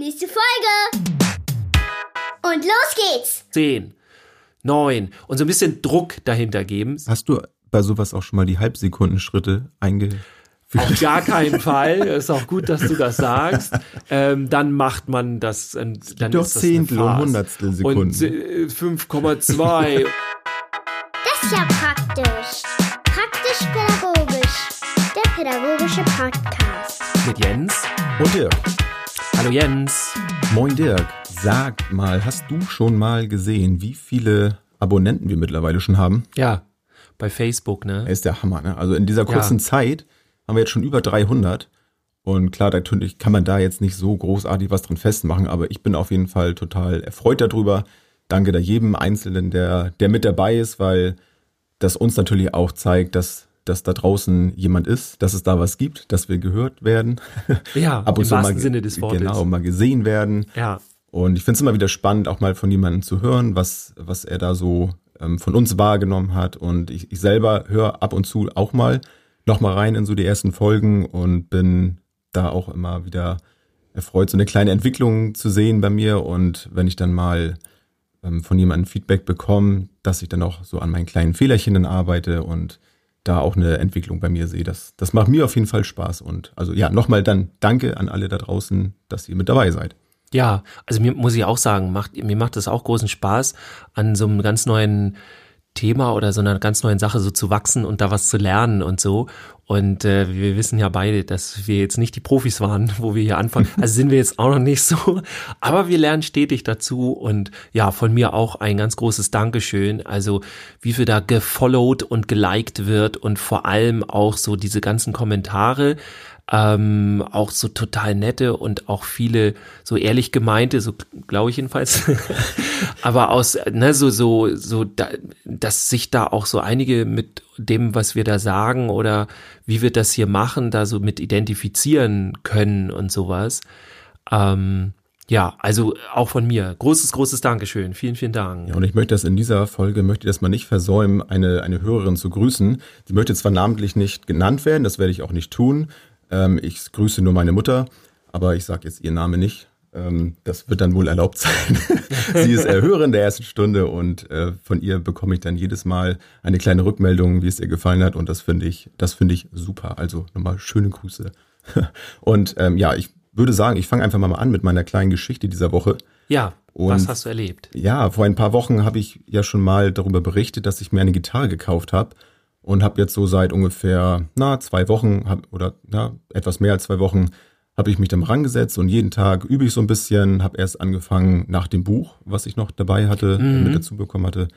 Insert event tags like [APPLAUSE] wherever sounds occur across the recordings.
Nächste Folge. Und los geht's. Zehn, neun und so ein bisschen Druck dahinter geben. Hast du bei sowas auch schon mal die Halbsekundenschritte eingeführt? Auf [LAUGHS] gar keinen Fall. Ist auch gut, dass du das sagst. Ähm, dann macht man das. äh, Dann Doch ist das Zehntel und. Hundertstel Sekunden. Und äh, 5,2. Das ist ja praktisch. Praktisch-pädagogisch. Der pädagogische Podcast. mit Jens. Und Dirk. Hallo Jens. Moin Dirk. Sag mal, hast du schon mal gesehen, wie viele Abonnenten wir mittlerweile schon haben? Ja, bei Facebook, ne? Ist der Hammer, ne? Also in dieser kurzen Ja. Zeit haben wir jetzt schon über 300. Und klar, natürlich kann man da jetzt nicht so großartig was dran festmachen, aber ich bin auf jeden Fall total erfreut darüber. Danke da jedem Einzelnen, der, der mit dabei ist, weil das uns natürlich auch zeigt, dass, dass da draußen jemand ist, dass es da was gibt, dass wir gehört werden. [LAUGHS] Ja, Ab und im zu wahrsten mal, Sinne des Wortes. Genau, mal gesehen werden. Ja. Und ich finde es immer wieder spannend, auch mal von jemandem zu hören, was, was er da so ähm, von uns wahrgenommen hat. Und ich, ich selber höre ab und zu auch mal noch mal rein in so die ersten Folgen und bin da auch immer wieder erfreut, so eine kleine Entwicklung zu sehen bei mir. Und wenn ich dann mal ähm, von jemandem Feedback bekomme, dass ich dann auch so an meinen kleinen Fehlerchen dann arbeite und da auch eine Entwicklung bei mir sehe. Das, das macht mir auf jeden Fall Spaß. Und also ja, nochmal dann danke an alle da draußen, dass ihr mit dabei seid. Ja, also mir muss ich auch sagen, macht, mir macht das auch großen Spaß, an so einem ganz neuen Thema oder so einer ganz neuen Sache so zu wachsen und da was zu lernen und so. Und äh, wir wissen ja beide, dass wir jetzt nicht die Profis waren, [LAUGHS] wo wir hier anfangen. [LAUGHS] Also sind wir jetzt auch noch nicht so. Aber wir lernen stetig dazu und ja, von mir auch ein ganz großes Dankeschön. Also wie viel da gefollowt und geliked wird und vor allem auch so diese ganzen Kommentare ähm, auch so total nette und auch viele so ehrlich gemeinte, so glaube ich jedenfalls, [LAUGHS] aber aus, ne, so, so, so, da, dass sich da auch so einige mit dem, was wir da sagen oder wie wir das hier machen, da so mit identifizieren können und sowas. Ähm, ja, also auch von mir. Großes, großes Dankeschön. Vielen, vielen Dank. Ja, und ich möchte das in dieser Folge, möchte das mal nicht versäumen, eine, eine Hörerin zu grüßen. Die möchte zwar namentlich nicht genannt werden, das werde ich auch nicht tun. Ähm, ich grüße nur meine Mutter, aber ich sage jetzt ihr Name nicht. Ähm, das wird dann wohl erlaubt [LAUGHS] sein. Sie ist äh, Hörerin der ersten Stunde und äh, von ihr bekomme ich dann jedes Mal eine kleine Rückmeldung, wie es ihr gefallen hat. Und das finde ich, das finde ich super. Also nochmal schöne Grüße. [LAUGHS] Und ähm, ja, ich würde sagen, ich fange einfach mal an mit meiner kleinen Geschichte dieser Woche. Ja, Und- was hast du erlebt? Ja, vor ein paar Wochen habe ich ja schon mal darüber berichtet, dass ich mir eine Gitarre gekauft habe und habe jetzt so seit ungefähr na zwei Wochen hab, oder na, etwas mehr als zwei Wochen habe ich mich dann rangesetzt und jeden Tag übe ich so ein bisschen. Habe erst angefangen nach dem Buch, was ich noch dabei hatte, Mhm. mit dazu bekommen hatte,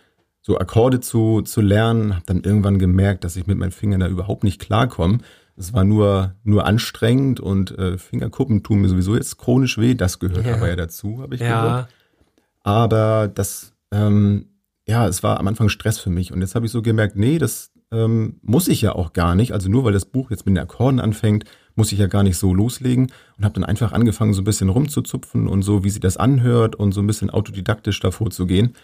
so Akkorde zu zu lernen. Habe dann irgendwann gemerkt, dass ich mit meinen Fingern da überhaupt nicht klarkomme. Es war nur nur anstrengend und äh, Fingerkuppen tun mir sowieso jetzt chronisch weh. Das gehört Ja. aber ja dazu, habe ich gehört. Ja, Aber das, ähm, ja, es war am Anfang Stress für mich. Und jetzt habe ich so gemerkt, nee, das ähm, muss ich ja auch gar nicht. Also nur weil das Buch jetzt mit den Akkorden anfängt, muss ich ja gar nicht so loslegen. Und habe dann einfach angefangen, so ein bisschen rumzuzupfen und so, wie sie das anhört und so ein bisschen autodidaktisch davor zu gehen.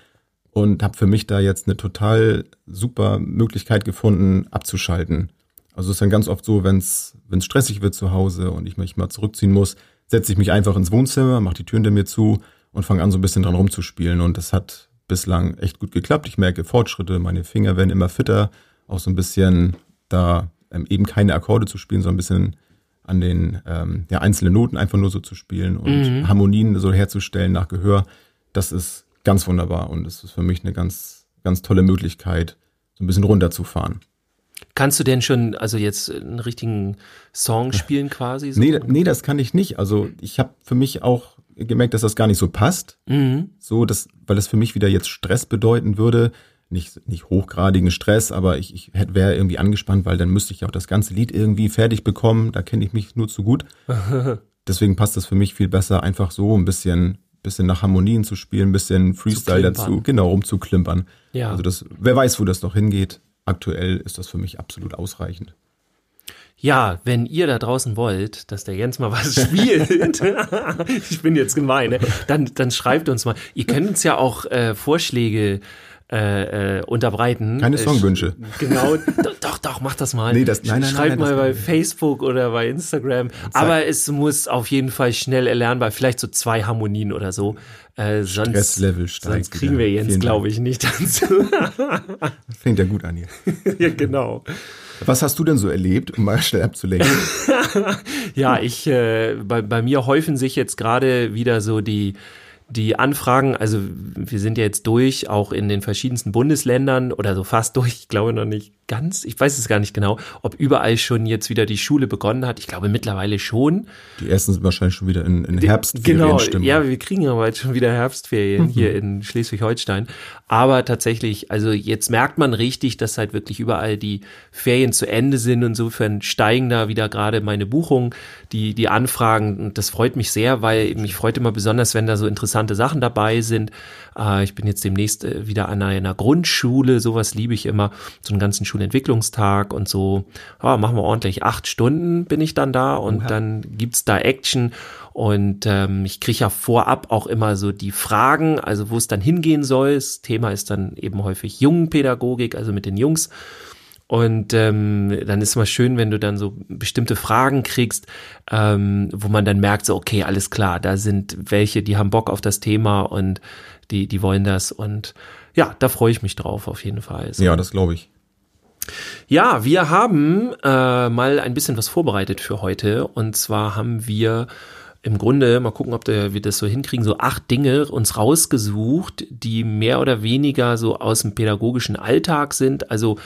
Und habe für mich da jetzt eine total super Möglichkeit gefunden, abzuschalten. Also es ist dann ganz oft so, wenn es stressig wird zu Hause und ich mich mal zurückziehen muss, setze ich mich einfach ins Wohnzimmer, mache die Türen hinter mir zu und fange an, so ein bisschen dran rumzuspielen. Und das hat bislang echt gut geklappt. Ich merke Fortschritte, meine Finger werden immer fitter, auch so ein bisschen da ähm, eben keine Akkorde zu spielen, sondern ein bisschen an den ähm, ja, einzelnen Noten einfach nur so zu spielen und Harmonien so herzustellen nach Gehör. Das ist ganz wunderbar und es ist für mich eine ganz, ganz tolle Möglichkeit, so ein bisschen runterzufahren. Kannst du denn schon, also jetzt einen richtigen Song spielen quasi? So? Nee, nee, das kann ich nicht. Also ich habe für mich auch gemerkt, dass das gar nicht so passt. Mhm. So, dass, weil das für mich wieder jetzt Stress bedeuten würde. Nicht, nicht hochgradigen Stress, aber ich, ich wäre irgendwie angespannt, weil dann müsste ich auch das ganze Lied irgendwie fertig bekommen. Da kenne ich mich nur zu gut. [LAUGHS] Deswegen passt das für mich viel besser, einfach so ein bisschen, bisschen nach Harmonien zu spielen, ein bisschen Freestyle dazu, genau, rumzuklimpern. Ja. Also das, wer weiß, wo das noch hingeht. Aktuell ist das für mich absolut ausreichend. Ja, wenn ihr da draußen wollt, dass der Jens mal was [LAUGHS] spielt, [LAUGHS] ich bin jetzt gemein, ne? dann, dann schreibt uns mal. Ihr könnt uns ja auch äh, Vorschläge äh, äh, unterbreiten. Keine Songwünsche. Genau, doch, doch, mach das mal. Nee, das- nein, nein, Schreib nein, mal das- bei Facebook oder bei Instagram. Aber es muss auf jeden Fall schnell erlernbar, vielleicht so zwei Harmonien oder so. Äh, sonst, Stresslevel steigt sonst kriegen wir Jens, glaube ich, nicht dazu. [LAUGHS] Fängt ja gut an hier. [LAUGHS] ja, genau. Was hast du denn so erlebt, um mal schnell abzulenken? [LAUGHS] Ja, ich, äh, bei, bei mir häufen sich jetzt gerade wieder so die, die Anfragen, also wir sind ja jetzt durch, auch in den verschiedensten Bundesländern oder so fast [LAUGHS] durch, ich glaube noch nicht ganz, ich weiß es gar nicht genau, ob überall schon jetzt wieder die Schule begonnen hat. Ich glaube mittlerweile schon. Die ersten sind wahrscheinlich schon wieder in, in Genau, Herbstferienstimmung. ja, wir kriegen aber jetzt schon wieder Herbstferien hier in Schleswig-Holstein. Aber tatsächlich, also jetzt merkt man richtig, dass halt wirklich überall die Ferien zu Ende sind. Insofern steigen da wieder gerade meine Buchungen, die, die Anfragen. Und das freut mich sehr, weil mich freut immer besonders, wenn da so interessante Sachen dabei sind. Äh, ich bin jetzt demnächst äh, wieder an einer Grundschule, sowas liebe ich immer, so einen ganzen Schulentwicklungstag und so. Ja, machen wir ordentlich. Acht Stunden bin ich dann da und dann gibt's da Action. Und ähm, ich kriege ja vorab auch immer so die Fragen, also wo es dann hingehen soll. Das Thema ist dann eben häufig Jungenpädagogik, also mit den Jungs. Und ähm, dann ist mal schön, wenn du dann so bestimmte Fragen kriegst, ähm, wo man dann merkt, so, okay, alles klar, da sind welche, die haben Bock auf das Thema und die, die wollen das. Und ja, da freue ich mich drauf auf jeden Fall. So. Ja, das glaube ich. Ja, wir haben äh, mal ein bisschen was vorbereitet für heute. Und zwar haben wir im Grunde, mal gucken, ob der, wir das so hinkriegen, so acht Dinge uns rausgesucht, die mehr oder weniger so aus dem pädagogischen Alltag sind. Also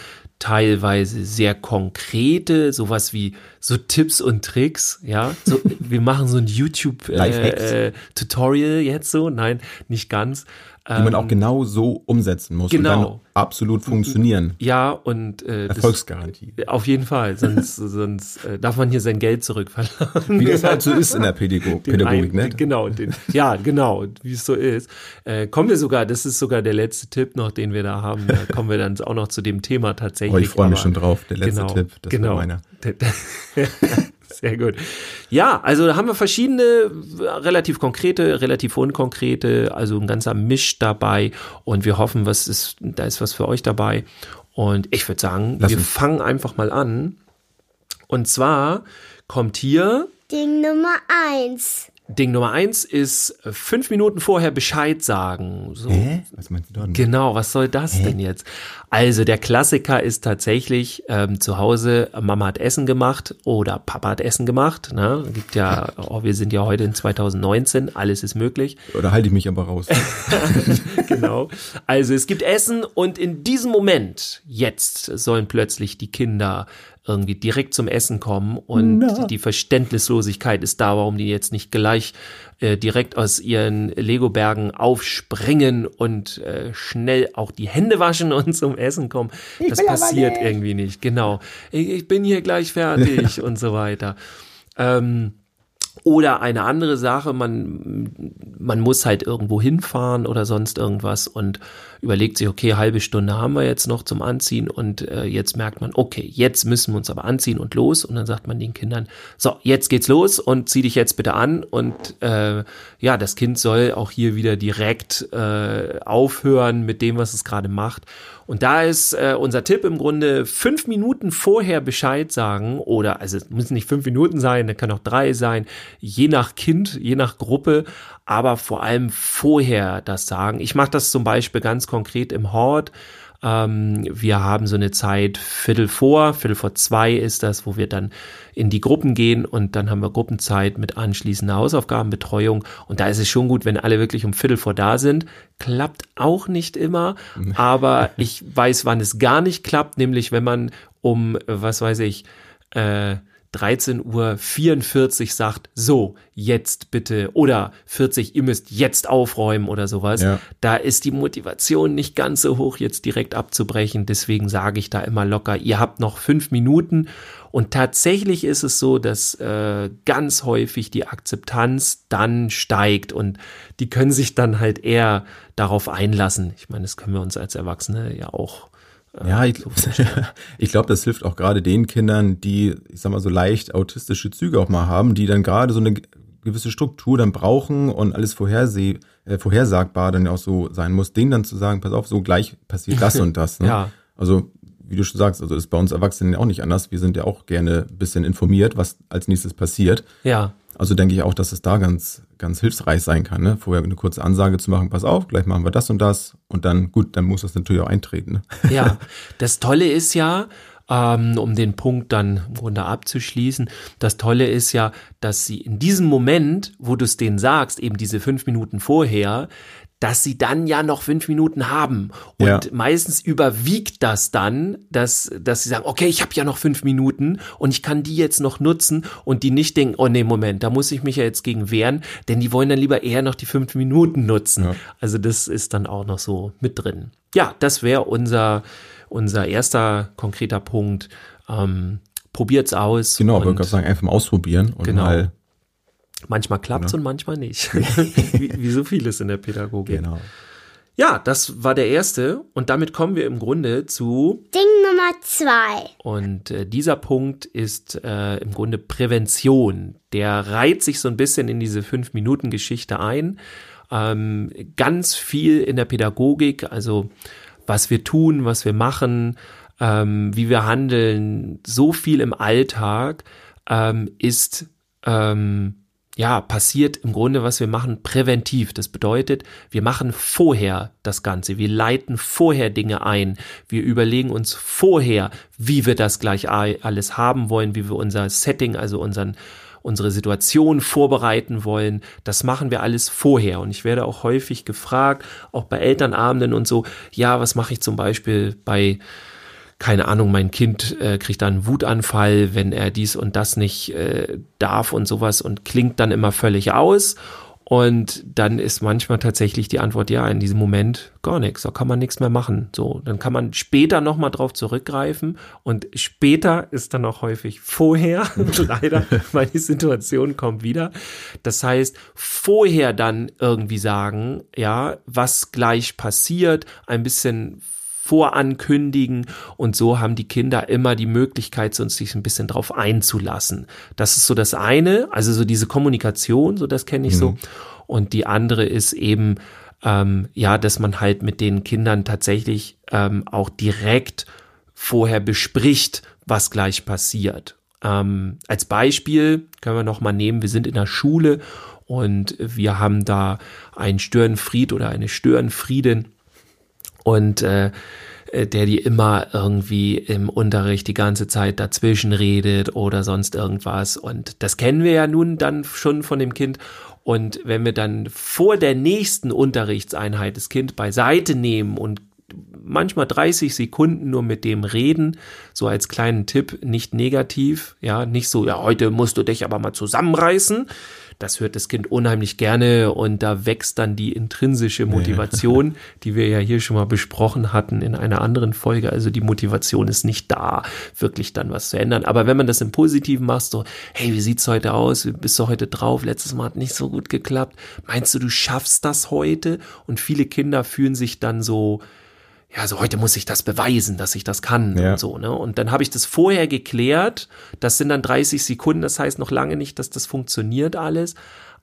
teilweise sehr konkrete, sowas wie so Tipps und Tricks, ja. So, [LAUGHS] wir machen so ein YouTube Lifehacks. äh, äh, Tutorial jetzt so, nein, nicht ganz. Die man auch genau so umsetzen muss und genau. dann absolut funktionieren. Ja, und äh, das- Erfolgsgarantie. auf jeden Fall, sonst, [LAUGHS] sonst äh, darf man hier sein Geld zurückverlangen. Wie das halt so ist in der [LAUGHS] Pädago Den Pädagogik, ein- ne? Genau, den, ja, genau, wie es so ist. Äh, kommen wir sogar, das ist sogar der letzte Tipp noch, den wir da haben. Da kommen wir dann auch noch zu dem Thema tatsächlich. Oh, ich freue mich schon drauf. Der letzte genau, Tipp, das genau. war meiner. [LAUGHS] Sehr gut. Ja, also da haben wir verschiedene, relativ konkrete, relativ unkonkrete, also ein ganzer Misch dabei und wir hoffen, was ist, da ist was für euch dabei. Und ich würde sagen, Lass wir uns. fangen einfach mal an. Und zwar kommt hier Ding Nummer eins. Ding Nummer eins ist äh, fünf Minuten vorher Bescheid sagen. So. Hä? Was meinst du denn? Genau, was soll das denn jetzt? Also der Klassiker ist tatsächlich ähm, zu Hause, Mama hat Essen gemacht oder Papa hat Essen gemacht. Ne? Gibt ja, [LAUGHS] oh, wir sind ja heute in 2019, alles ist möglich. Oder halte ich mich aber raus? [LAUGHS] genau. Also es gibt Essen und in diesem Moment, jetzt sollen plötzlich die Kinder irgendwie direkt zum Essen kommen und die Verständnislosigkeit ist da, warum die jetzt nicht gleich äh, direkt aus ihren Lego-Bergen aufspringen und äh, schnell auch die Hände waschen [LAUGHS] und zum Essen kommen. das passiert irgendwie nicht. Genau. Ich, ich bin hier gleich fertig [LAUGHS] und so weiter. Ähm, oder eine andere Sache, man, man muss halt irgendwo hinfahren oder sonst irgendwas und überlegt sich, okay, halbe Stunde haben wir jetzt noch zum Anziehen und äh, jetzt merkt man, okay, jetzt müssen wir uns aber anziehen und los und dann sagt man den Kindern, so, jetzt geht's los und zieh dich jetzt bitte an und äh, ja, das Kind soll auch hier wieder direkt äh, aufhören mit dem, was es gerade macht. Und da ist äh, unser Tipp im Grunde fünf Minuten vorher Bescheid sagen oder also es müssen nicht fünf Minuten sein, das kann auch drei sein, je nach Kind, je nach Gruppe, aber vor allem vorher das sagen. Ich mache das zum Beispiel ganz konkret im Hort. Ähm, wir haben so eine Zeit Viertel vor, Viertel vor zwei ist das, wo wir dann in die Gruppen gehen und dann haben wir Gruppenzeit mit anschließender Hausaufgabenbetreuung. Und da ist es schon gut, wenn alle wirklich um Viertel vor da sind. Klappt auch nicht immer, aber [LAUGHS] ich weiß, wann es gar nicht klappt, nämlich wenn man um, was weiß ich, äh, 13.44 Uhr sagt, so, jetzt bitte, oder 40, ihr müsst jetzt aufräumen oder sowas. Ja. Da ist die Motivation nicht ganz so hoch, jetzt direkt abzubrechen. Deswegen sage ich da immer locker, ihr habt noch fünf Minuten. Und tatsächlich ist es so, dass äh, ganz häufig die Akzeptanz dann steigt und die können sich dann halt eher darauf einlassen. Ich meine, das können wir uns als Erwachsene ja auch. Äh, Ja, ich, [LAUGHS] ich glaube, das hilft auch gerade den Kindern, die, ich sag mal, so leicht autistische Züge auch mal haben, die dann gerade so eine gewisse Struktur dann brauchen und alles vorherseh, äh, vorhersagbar dann auch so sein muss, denen dann zu sagen, pass auf, so gleich passiert das [LAUGHS] und das. Ne? Ja. Also wie du schon sagst, also ist bei uns Erwachsenen auch nicht anders. Wir sind ja auch gerne ein bisschen informiert, was als nächstes passiert. Ja. Also denke ich auch, dass es da ganz, ganz hilfreich sein kann, ne? vorher eine kurze Ansage zu machen, pass auf, gleich machen wir das und das und dann, gut, dann muss das natürlich auch eintreten. Ne? Ja, [LAUGHS] das Tolle ist ja, ähm, um den Punkt dann im Grunde abzuschließen, das Tolle ist ja, dass sie in diesem Moment, wo du es denen sagst, eben diese fünf Minuten vorher, dass sie dann ja noch fünf Minuten haben. Und Ja. meistens überwiegt das dann, dass, dass sie sagen, okay, ich habe ja noch fünf Minuten und ich kann die jetzt noch nutzen und die nicht denken, oh nee, Moment, da muss ich mich ja jetzt gegen wehren, denn die wollen dann lieber eher noch die fünf Minuten nutzen. Ja. Also das ist dann auch noch so mit drin. Ja, das wäre unser, unser erster konkreter Punkt. Ähm, probiert's aus. Genau, aber ich würde sagen, einfach mal ausprobieren und Genau. mal, manchmal klappt's und manchmal nicht. [LAUGHS] wie, wie so vieles in der Pädagogik. genau. Ja, das war der erste und damit kommen wir im Grunde zu Ding Nummer zwei. und äh, dieser Punkt ist äh, im Grunde Prävention. Der reiht sich so ein bisschen in diese fünf Minuten Geschichte ein. Ähm, ganz viel in der Pädagogik, also was wir tun, was wir machen, ähm, wie wir handeln, so viel im Alltag ähm, ist ähm, ja, passiert im Grunde, was wir machen, präventiv. Das bedeutet, wir machen vorher das Ganze. Wir leiten vorher Dinge ein. Wir überlegen uns vorher, wie wir das gleich alles haben wollen, wie wir unser Setting, also unseren, unsere Situation vorbereiten wollen. Das machen wir alles vorher. Und ich werde auch häufig gefragt, auch bei Elternabenden und so, ja, was mache ich zum Beispiel bei keine Ahnung, mein Kind äh, kriegt dann einen Wutanfall, wenn er dies und das nicht äh, darf und sowas und klingt dann immer völlig aus. Und dann ist manchmal tatsächlich die Antwort, ja, in diesem Moment gar nichts, da kann man nichts mehr machen. So, dann kann man später nochmal drauf zurückgreifen und später ist dann auch häufig vorher, [LAUGHS] leider, weil die Situation kommt wieder. Das heißt, vorher dann irgendwie sagen, ja, was gleich passiert, ein bisschen vorankündigen und so haben die Kinder immer die Möglichkeit, so sich ein bisschen drauf einzulassen. Das ist so das eine, also so diese Kommunikation, so das kenne ich so. Und die andere ist eben, ähm, ja, dass man halt mit den Kindern tatsächlich ähm, auch direkt vorher bespricht, was gleich passiert. Ähm, als Beispiel können wir noch mal nehmen, wir sind in der Schule und wir haben da einen Störenfried oder eine Störenfriedin und äh, äh, der die immer irgendwie im Unterricht die ganze Zeit dazwischen redet oder sonst irgendwas. Und das kennen wir ja nun dann schon von dem Kind. Und wenn wir dann vor der nächsten Unterrichtseinheit das Kind beiseite nehmen und manchmal 30 Sekunden nur mit dem reden, so als kleinen Tipp, nicht negativ, ja, nicht so, ja, heute musst du dich aber mal zusammenreißen. Das hört das Kind unheimlich gerne und da wächst dann die intrinsische Motivation, [LAUGHS] die wir ja hier schon mal besprochen hatten in einer anderen Folge. Also die Motivation ist nicht da, wirklich dann was zu ändern. Aber wenn man das im Positiven macht, so, hey, wie sieht's heute aus? Wie bist du heute drauf? Letztes Mal hat nicht so gut geklappt. Meinst du, du schaffst das heute? Und viele Kinder fühlen sich dann so, ja, so heute muss ich das beweisen, dass ich das kann Ja. und so, ne? Und dann habe ich das vorher geklärt. Das sind dann 30 Sekunden, das heißt noch lange nicht, dass das funktioniert alles.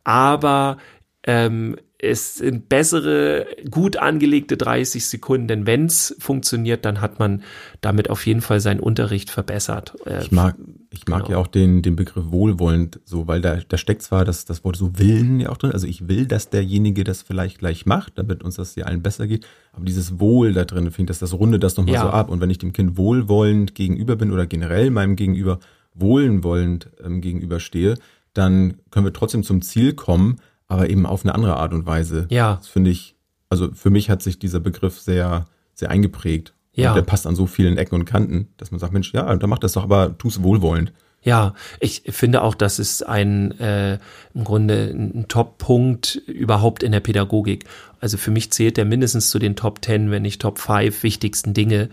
Aber ähm, es sind bessere, gut angelegte 30 Sekunden, denn wenn's funktioniert, dann hat man damit auf jeden Fall seinen Unterricht verbessert. Äh, Ich mag, ich mag Genau. ja auch den, den Begriff wohlwollend so, weil da, da steckt zwar das, das Wort so Willen ja auch drin, also ich will, dass derjenige das vielleicht gleich macht, damit uns das ja allen besser geht, aber dieses Wohl da drin, finde ich, das, das rundet das nochmal Ja. so ab und wenn ich dem Kind wohlwollend gegenüber bin oder generell meinem Gegenüber wohlwollend ähm, gegenüberstehe, dann können wir trotzdem zum Ziel kommen, aber eben auf eine andere Art und Weise. Ja. Das finde ich, also für mich hat sich dieser Begriff sehr, sehr eingeprägt. Ja. Und der passt an so vielen Ecken und Kanten, dass man sagt, Mensch, ja, dann mach das doch, aber tu's wohlwollend. Ja, ich finde auch, das ist ein äh, im Grunde ein Top-Punkt überhaupt in der Pädagogik. Also für mich zählt der mindestens zu den Top 10, wenn nicht Top 5 wichtigsten Dinge.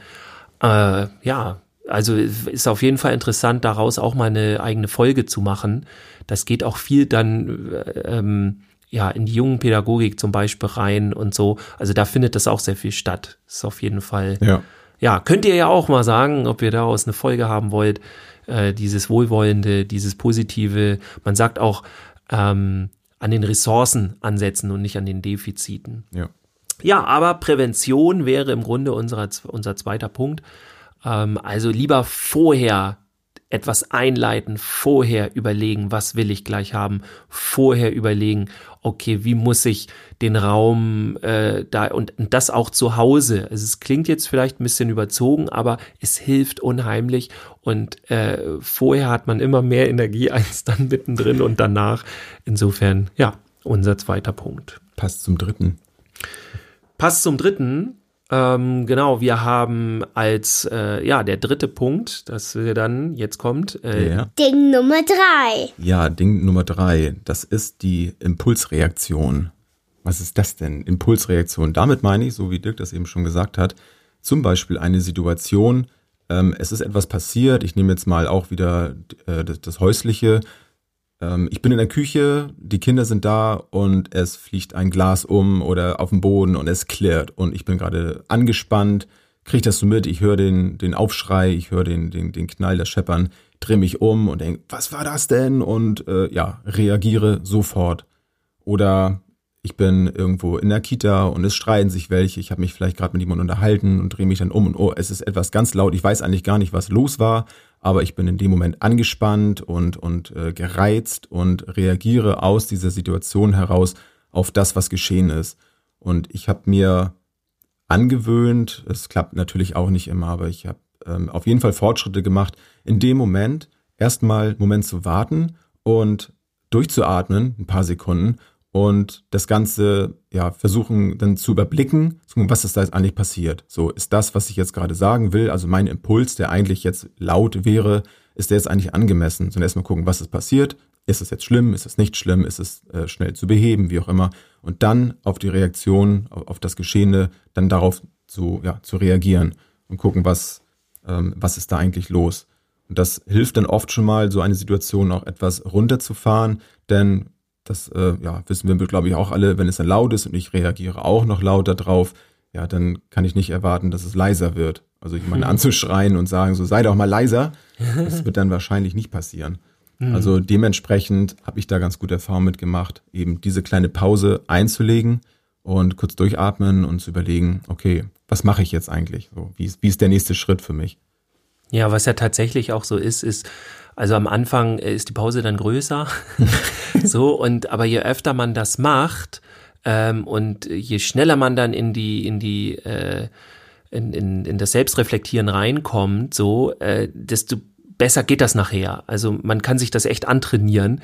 Äh, ja, also ist auf jeden Fall interessant, daraus auch mal eine eigene Folge zu machen. Das geht auch viel dann äh, ähm, ja in die jungen Pädagogik zum Beispiel rein und so. Also da findet das auch sehr viel statt. Ist auf jeden Fall Ja. ja, könnt ihr ja auch mal sagen, ob ihr daraus eine Folge haben wollt. Äh, dieses Wohlwollende, dieses Positive. Man sagt auch, ähm, an den Ressourcen ansetzen und nicht an den Defiziten. Ja. Ja, aber Prävention wäre im Grunde unser, unser zweiter Punkt. Ähm, also lieber vorher etwas einleiten, vorher überlegen, was will ich gleich haben, vorher überlegen, okay, wie muss ich den Raum äh, da und, und das auch zu Hause. Also es klingt jetzt vielleicht ein bisschen überzogen, aber es hilft unheimlich und äh, vorher hat man immer mehr Energie [LAUGHS] als dann mittendrin und danach. Insofern, ja, unser zweiter Punkt. Passt zum dritten. Passt zum dritten. Ähm, genau, wir haben als, äh, ja, der dritte Punkt, dass wir dann, jetzt kommt, äh, Ja. Ding Nummer drei. ja, Ding Nummer drei, das ist die Impulsreaktion. Was ist das denn? Impulsreaktion. Damit meine ich, so wie Dirk das eben schon gesagt hat, zum Beispiel eine Situation, ähm, es ist etwas passiert, ich nehme jetzt mal auch wieder äh, das, das Häusliche, ähm, ich bin in der Küche, die Kinder sind da und es fliegt ein Glas um oder auf den Boden und es klirrt. Und ich bin gerade angespannt, kriege das so mit, ich höre den, den Aufschrei, ich höre den, den, den Knall, das Scheppern, drehe mich um und denke, was war das denn? Und äh, ja, reagiere sofort. Oder ich bin irgendwo in der Kita und es streiten sich welche, ich habe mich vielleicht gerade mit jemandem unterhalten und drehe mich dann um und oh, es ist etwas ganz laut, ich weiß eigentlich gar nicht, was los war, aber ich bin in dem Moment angespannt und, und äh, gereizt und reagiere aus dieser Situation heraus auf das, was geschehen ist. Und ich habe mir angewöhnt, es klappt natürlich auch nicht immer, aber ich habe ähm, auf jeden Fall Fortschritte gemacht, in dem Moment erstmal einen Moment zu warten und durchzuatmen, ein paar Sekunden und das Ganze ja versuchen dann zu überblicken, was ist da jetzt eigentlich passiert. So ist das, was ich jetzt gerade sagen will, also mein Impuls, der eigentlich jetzt laut wäre, ist der jetzt eigentlich angemessen. Sondern erstmal gucken, was ist passiert, ist es jetzt schlimm, ist es nicht schlimm, ist es äh, schnell zu beheben, wie auch immer. Und dann auf die Reaktion, auf, auf das Geschehene, dann darauf zu, ja, zu reagieren und gucken, was, ähm, was ist da eigentlich los. Und das hilft dann oft schon mal, so eine Situation auch etwas runterzufahren, denn das äh, ja, wissen wir, glaube ich, auch alle, wenn es dann laut ist und ich reagiere auch noch lauter drauf, ja, dann kann ich nicht erwarten, dass es leiser wird. Also ich [LAUGHS] meine, anzuschreien und sagen, so sei doch mal leiser, das wird dann wahrscheinlich nicht passieren. Also dementsprechend habe ich da ganz gute Erfahrung mitgemacht, eben diese kleine Pause einzulegen und kurz durchatmen und zu überlegen, okay, was mache ich jetzt eigentlich? So, wie, ist, wie ist der nächste Schritt für mich? Ja, was ja tatsächlich auch so ist, ist, also am Anfang äh, ist die Pause dann größer. [LAUGHS] so, und aber je öfter man das macht, ähm, und je schneller man dann in die, in die, äh, in, in, in das Selbstreflektieren reinkommt, so, äh, desto besser geht das nachher. Also man kann sich das echt antrainieren.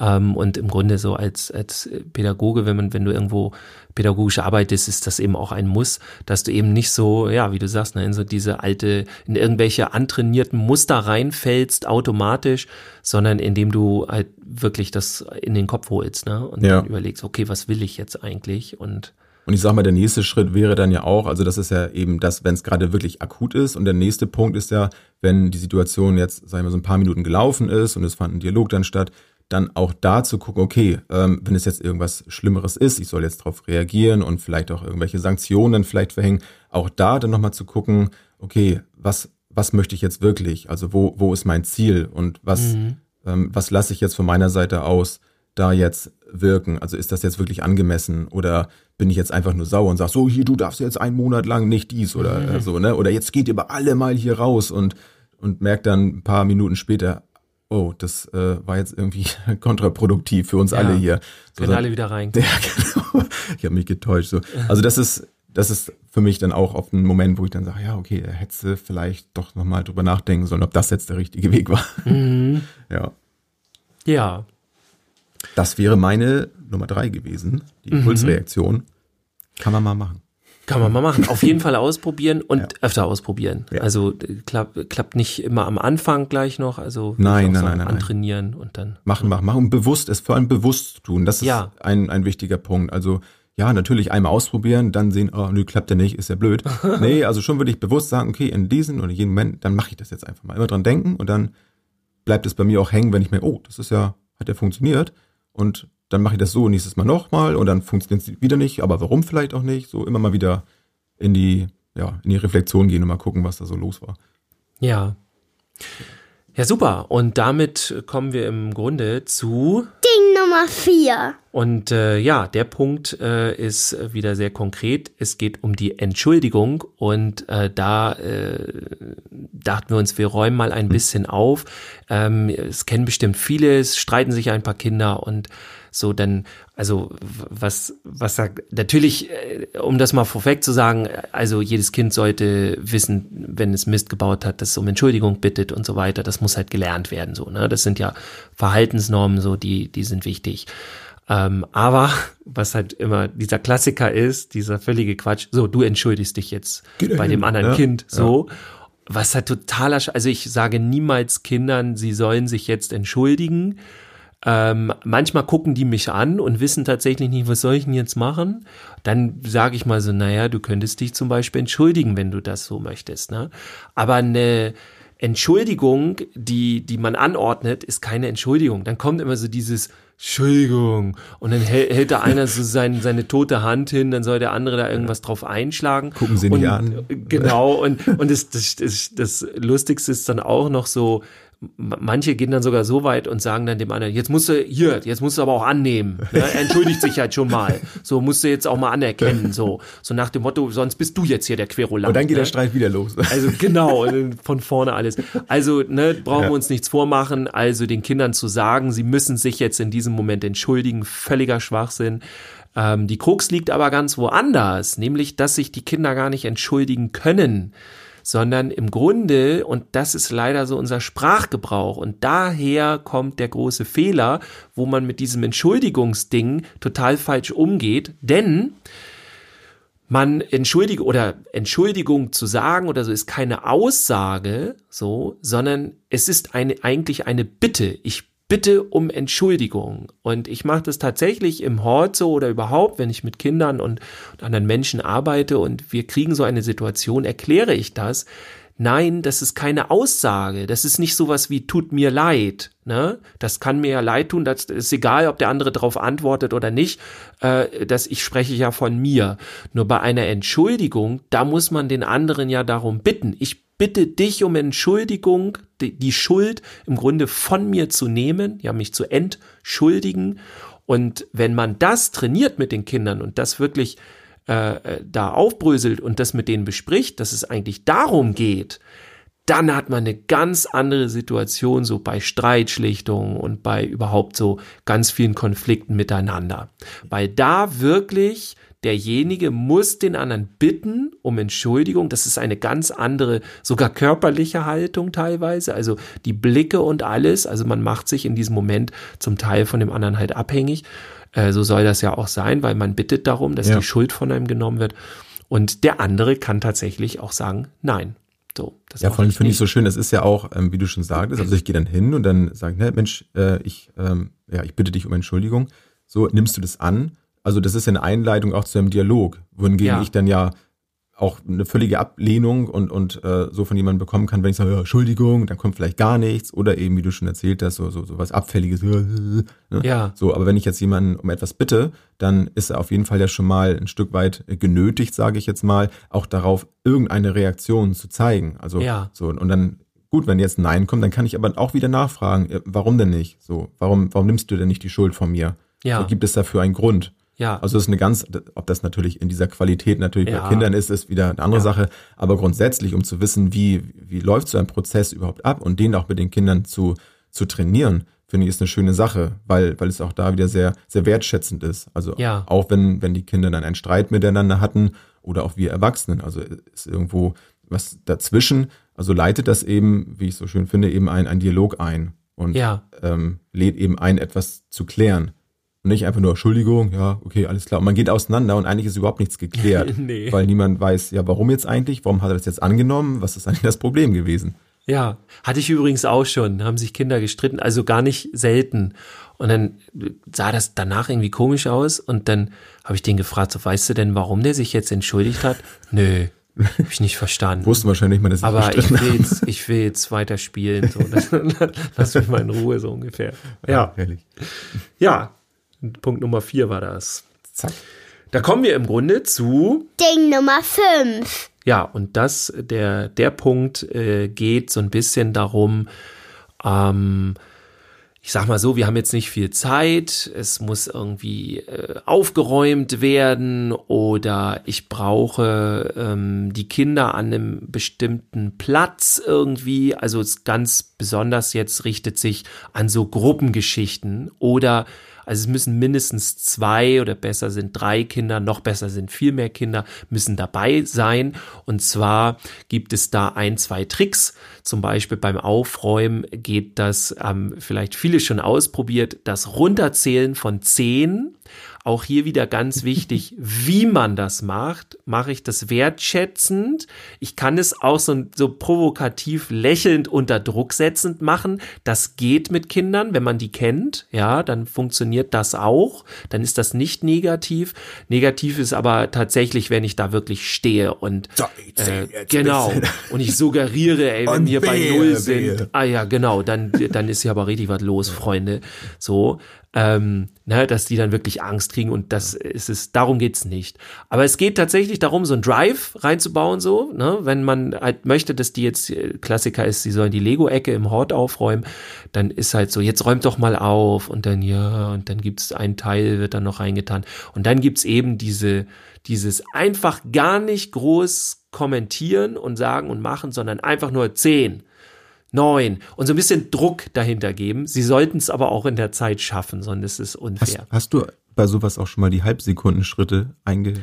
Ähm, und im Grunde so als, als Pädagoge, wenn man, wenn du irgendwo pädagogisch arbeitest, ist das eben auch ein Muss, dass du eben nicht so, ja, wie du sagst, ne, in so diese alte, in irgendwelche antrainierten Muster reinfällst automatisch, sondern indem du halt wirklich das in den Kopf holst, ne? Und Ja. dann überlegst, okay, was will ich jetzt eigentlich? Und Und ich sag mal, der nächste Schritt wäre dann ja auch, also das ist ja eben das, wenn es gerade wirklich akut ist. Und der nächste Punkt ist ja, wenn die Situation jetzt, sagen wir so ein paar Minuten gelaufen ist und es fand ein Dialog dann statt, dann auch da zu gucken, okay, ähm, wenn es jetzt irgendwas Schlimmeres ist, ich soll jetzt darauf reagieren und vielleicht auch irgendwelche Sanktionen vielleicht verhängen, auch da dann nochmal zu gucken, okay, was, was möchte ich jetzt wirklich? Also wo, wo ist mein Ziel und was, ähm, was lasse ich jetzt von meiner Seite aus da jetzt wirken? Also ist das jetzt wirklich angemessen oder bin ich jetzt einfach nur sauer und sag so, hier, du darfst jetzt einen Monat lang nicht dies oder äh, so, ne? Oder jetzt geht ihr aber alle mal hier raus und, und merkt dann ein paar Minuten später, oh, das äh, war jetzt irgendwie [LAUGHS] kontraproduktiv für uns Ja. alle hier. So, können alle wieder rein. [LAUGHS] ja, genau. Ich habe mich getäuscht. So. Also das ist, das ist für mich dann auch oft ein Moment, wo ich dann sage, ja, okay, da hättest du vielleicht doch nochmal drüber nachdenken sollen, ob das jetzt der richtige Weg war. [LAUGHS] Ja. Ja. Das wäre meine Nummer drei gewesen, die Impulsreaktion. Kann man mal machen. Kann man mal machen. Auf jeden Fall ausprobieren und Ja. öfter ausprobieren. Ja. Also äh, klappt, klappt nicht immer am Anfang gleich noch. Also Nein, sagen, nein, nein, nein. antrainieren und dann. Machen, machen, machen. Und bewusst, es vor allem bewusst tun. Das ist Ja. ein, ein wichtiger Punkt. Also, ja, natürlich einmal ausprobieren, dann sehen, oh, nö, klappt ja nicht, ist ja blöd. [LAUGHS] nee, also schon würde ich bewusst sagen, okay, in diesem oder jedem Moment, dann mache ich das jetzt einfach mal. Immer dran denken und dann bleibt es bei mir auch hängen, wenn ich mir, oh, das ist ja, hat ja funktioniert. Und dann mache ich das so nächstes Mal nochmal und dann funktioniert es wieder nicht, aber warum vielleicht auch nicht? So immer mal wieder in die, ja, in die Reflexion gehen und mal gucken, was da so los war. Ja. Ja, super. Und damit kommen wir im Grunde zu Ding Nummer Nummer 4. Und äh, ja, der Punkt äh, ist wieder sehr konkret. Es geht um die Entschuldigung und äh, da äh, dachten wir uns, wir räumen mal ein bisschen auf. Ähm, es kennen bestimmt viele, es streiten sich ein paar Kinder und so dann, also was, was sagt, natürlich, äh, um das mal vorweg zu sagen, also jedes Kind sollte wissen, wenn es Mist gebaut hat, dass es um Entschuldigung bittet und so weiter. Das muss halt gelernt werden, so, ne? Das sind ja Verhaltensnormen, so, die, die sind wichtig. Ähm, aber was halt immer dieser Klassiker ist, dieser völlige Quatsch, so, du entschuldigst dich jetzt Geht bei hin, dem anderen ja, Kind, so. Was halt totaler, also ich sage niemals Kindern, sie sollen sich jetzt entschuldigen. Ähm, manchmal gucken die mich an und wissen tatsächlich nicht, was soll ich denn jetzt machen? Dann sage ich mal so, naja, du könntest dich zum Beispiel entschuldigen, wenn du das so möchtest. Ne? Aber eine Entschuldigung, die, die man anordnet, ist keine Entschuldigung. Dann kommt immer so dieses Entschuldigung und dann hält, hält da einer so sein, seine tote Hand hin, dann soll der andere da irgendwas drauf einschlagen. Gucken Sie nicht an. Genau, und, und das, das, das, das Lustigste ist dann auch noch so, manche gehen dann sogar so weit und sagen dann dem anderen, jetzt musst du, hier, jetzt musst du aber auch annehmen. Ne? Er [LAUGHS] entschuldigt sich halt schon mal. So musst du jetzt auch mal anerkennen. [LAUGHS] So, so nach dem Motto, sonst bist du jetzt hier der Querulant. Und dann geht ne? der Streit wieder los. [LAUGHS] Also genau, von vorne alles. Also ne, brauchen Ja. wir uns nichts vormachen. Also den Kindern zu sagen, sie müssen sich jetzt in diesem Moment entschuldigen, völliger Schwachsinn. Ähm, die Krux liegt aber ganz woanders, nämlich, dass sich die Kinder gar nicht entschuldigen können, sondern im Grunde, und das ist leider so unser Sprachgebrauch, und daher kommt der große Fehler, wo man mit diesem Entschuldigungsding total falsch umgeht, denn man entschuldige oder Entschuldigung zu sagen oder so ist keine Aussage, so, sondern es ist eine, eigentlich eine Bitte. Ich bitte um Entschuldigung. Und ich mache das tatsächlich im Hort so oder überhaupt, wenn ich mit Kindern und, anderen Menschen arbeite und wir kriegen so eine Situation, erkläre ich das. Nein, das ist keine Aussage. Das ist nicht sowas wie tut mir leid. Ne? Das kann mir ja leid tun. Das ist egal, ob der andere darauf antwortet oder nicht. Äh, das ich spreche ja von mir. Nur bei einer Entschuldigung, da muss man den anderen ja darum bitten. Ich bitte dich um Entschuldigung, die, die Schuld im Grunde von mir zu nehmen, ja mich zu entschuldigen. Und wenn man das trainiert mit den Kindern und das wirklich äh, da aufbröselt und das mit denen bespricht, dass es eigentlich darum geht, dann hat man eine ganz andere Situation so bei Streitschlichtungen und bei überhaupt so ganz vielen Konflikten miteinander. Weil da wirklich derjenige muss den anderen bitten um Entschuldigung. Das ist eine ganz andere, sogar körperliche Haltung teilweise. Also die Blicke und alles. Also man macht sich in diesem Moment zum Teil von dem anderen halt abhängig. Äh, so soll das ja auch sein, weil man bittet darum, dass Ja. die Schuld von einem genommen wird. Und der andere kann tatsächlich auch sagen, nein. So, das Ja, vor allem finde ich nicht. so schön, das ist ja auch, ähm, wie du schon sagtest, also ich gehe dann hin und dann sage, ne, Mensch, äh, ich, ähm, ja, ich bitte dich um Entschuldigung. So, nimmst du das an? Also das ist eine Einleitung auch zu einem Dialog, wohingegen Ja. ich dann ja auch eine völlige Ablehnung und, und äh, so von jemandem bekommen kann, wenn ich sage, ja, Entschuldigung, dann kommt vielleicht gar nichts oder eben, wie du schon erzählt hast, so, so, so was Abfälliges. [LAUGHS] Ne? Ja. So, aber wenn ich jetzt jemanden um etwas bitte, dann ist er auf jeden Fall ja schon mal ein Stück weit genötigt, sage ich jetzt mal, auch darauf irgendeine Reaktion zu zeigen. Also Ja. so und dann gut, wenn jetzt ein Nein kommt, dann kann ich aber auch wieder nachfragen, äh, warum denn nicht? So, warum warum nimmst du denn nicht die Schuld von mir? Ja. So, gibt es dafür einen Grund? Ja. Also das ist eine ganz, ob das natürlich in dieser Qualität natürlich Ja. bei Kindern ist, ist wieder eine andere Ja. Sache. Aber grundsätzlich, um zu wissen, wie, wie läuft so ein Prozess überhaupt ab und den auch mit den Kindern zu, zu trainieren, finde ich, ist eine schöne Sache, weil, weil es auch da wieder sehr, sehr wertschätzend ist. Also Ja. auch wenn, wenn die Kinder dann einen Streit miteinander hatten oder auch wir Erwachsenen, also ist irgendwo was dazwischen, also leitet das eben, wie ich so schön finde, eben ein, ein Dialog ein und ähm, lädt eben ein, etwas zu klären. Und nicht einfach nur Entschuldigung, ja, okay, alles klar. Und man geht auseinander und eigentlich ist überhaupt nichts geklärt. [LAUGHS] Nee. Weil niemand weiß, ja, warum jetzt eigentlich? Warum hat er das jetzt angenommen? Was ist eigentlich das Problem gewesen? Ja, hatte ich übrigens auch schon, haben sich Kinder gestritten, also gar nicht selten. Und dann sah das danach irgendwie komisch aus und dann habe ich den gefragt, so weißt du denn, warum der sich jetzt entschuldigt hat? Nö, hab ich nicht verstanden. Wussten wahrscheinlich mal, dass ich Aber ich will habe. jetzt, ich will jetzt weiter spielen, so, das, [LAUGHS] lass mich mal in Ruhe, so ungefähr. Ja, Herrlich. ja, Punkt Nummer vier war das. Zack. Da kommen wir im Grunde zu Ding Nummer 5. Ja, und das, der, der Punkt äh, geht so ein bisschen darum, ähm, ich sag mal so, wir haben jetzt nicht viel Zeit, es muss irgendwie äh, aufgeräumt werden oder ich brauche ähm, die Kinder an einem bestimmten Platz irgendwie. Also es ganz besonders jetzt richtet sich an so Gruppengeschichten oder also es müssen mindestens zwei oder besser sind drei Kinder, noch besser sind viel mehr Kinder, müssen dabei sein. Und zwar gibt es da ein, zwei Tricks. Zum Beispiel beim Aufräumen geht das, ähm, vielleicht viele schon ausprobiert, das Runterzählen von zehn auch hier wieder ganz wichtig, wie man das macht. Mache ich das wertschätzend? Ich kann es auch so, so provokativ lächelnd unter Druck setzend machen. Das geht mit Kindern, wenn man die kennt. Ja, dann funktioniert das auch. Dann ist das nicht negativ. Negativ ist aber tatsächlich, wenn ich da wirklich stehe und So, äh, genau und ich suggeriere, ey, wenn wir bei null sind, ah ja, genau, dann dann ist ja aber richtig was los, Freunde. So, ähm, ne, dass die dann wirklich Angst kriegen und das ist es, darum geht's nicht. Aber es geht tatsächlich darum, so ein Drive reinzubauen, so, ne, wenn man halt möchte, dass die jetzt, äh, Klassiker ist, sie sollen die Lego-Ecke im Hort aufräumen, dann ist halt so, jetzt räumt doch mal auf und dann ja, und dann gibt's ein Teil, wird dann noch reingetan. Und dann gibt's eben diese, dieses einfach gar nicht groß kommentieren und sagen und machen, sondern einfach nur zehn neun und so ein bisschen Druck dahinter geben. Sie sollten es aber auch in der Zeit schaffen, sonst ist es Hast, unfair. hast du bei sowas auch schon mal die Halbsekundenschritte eingeführt?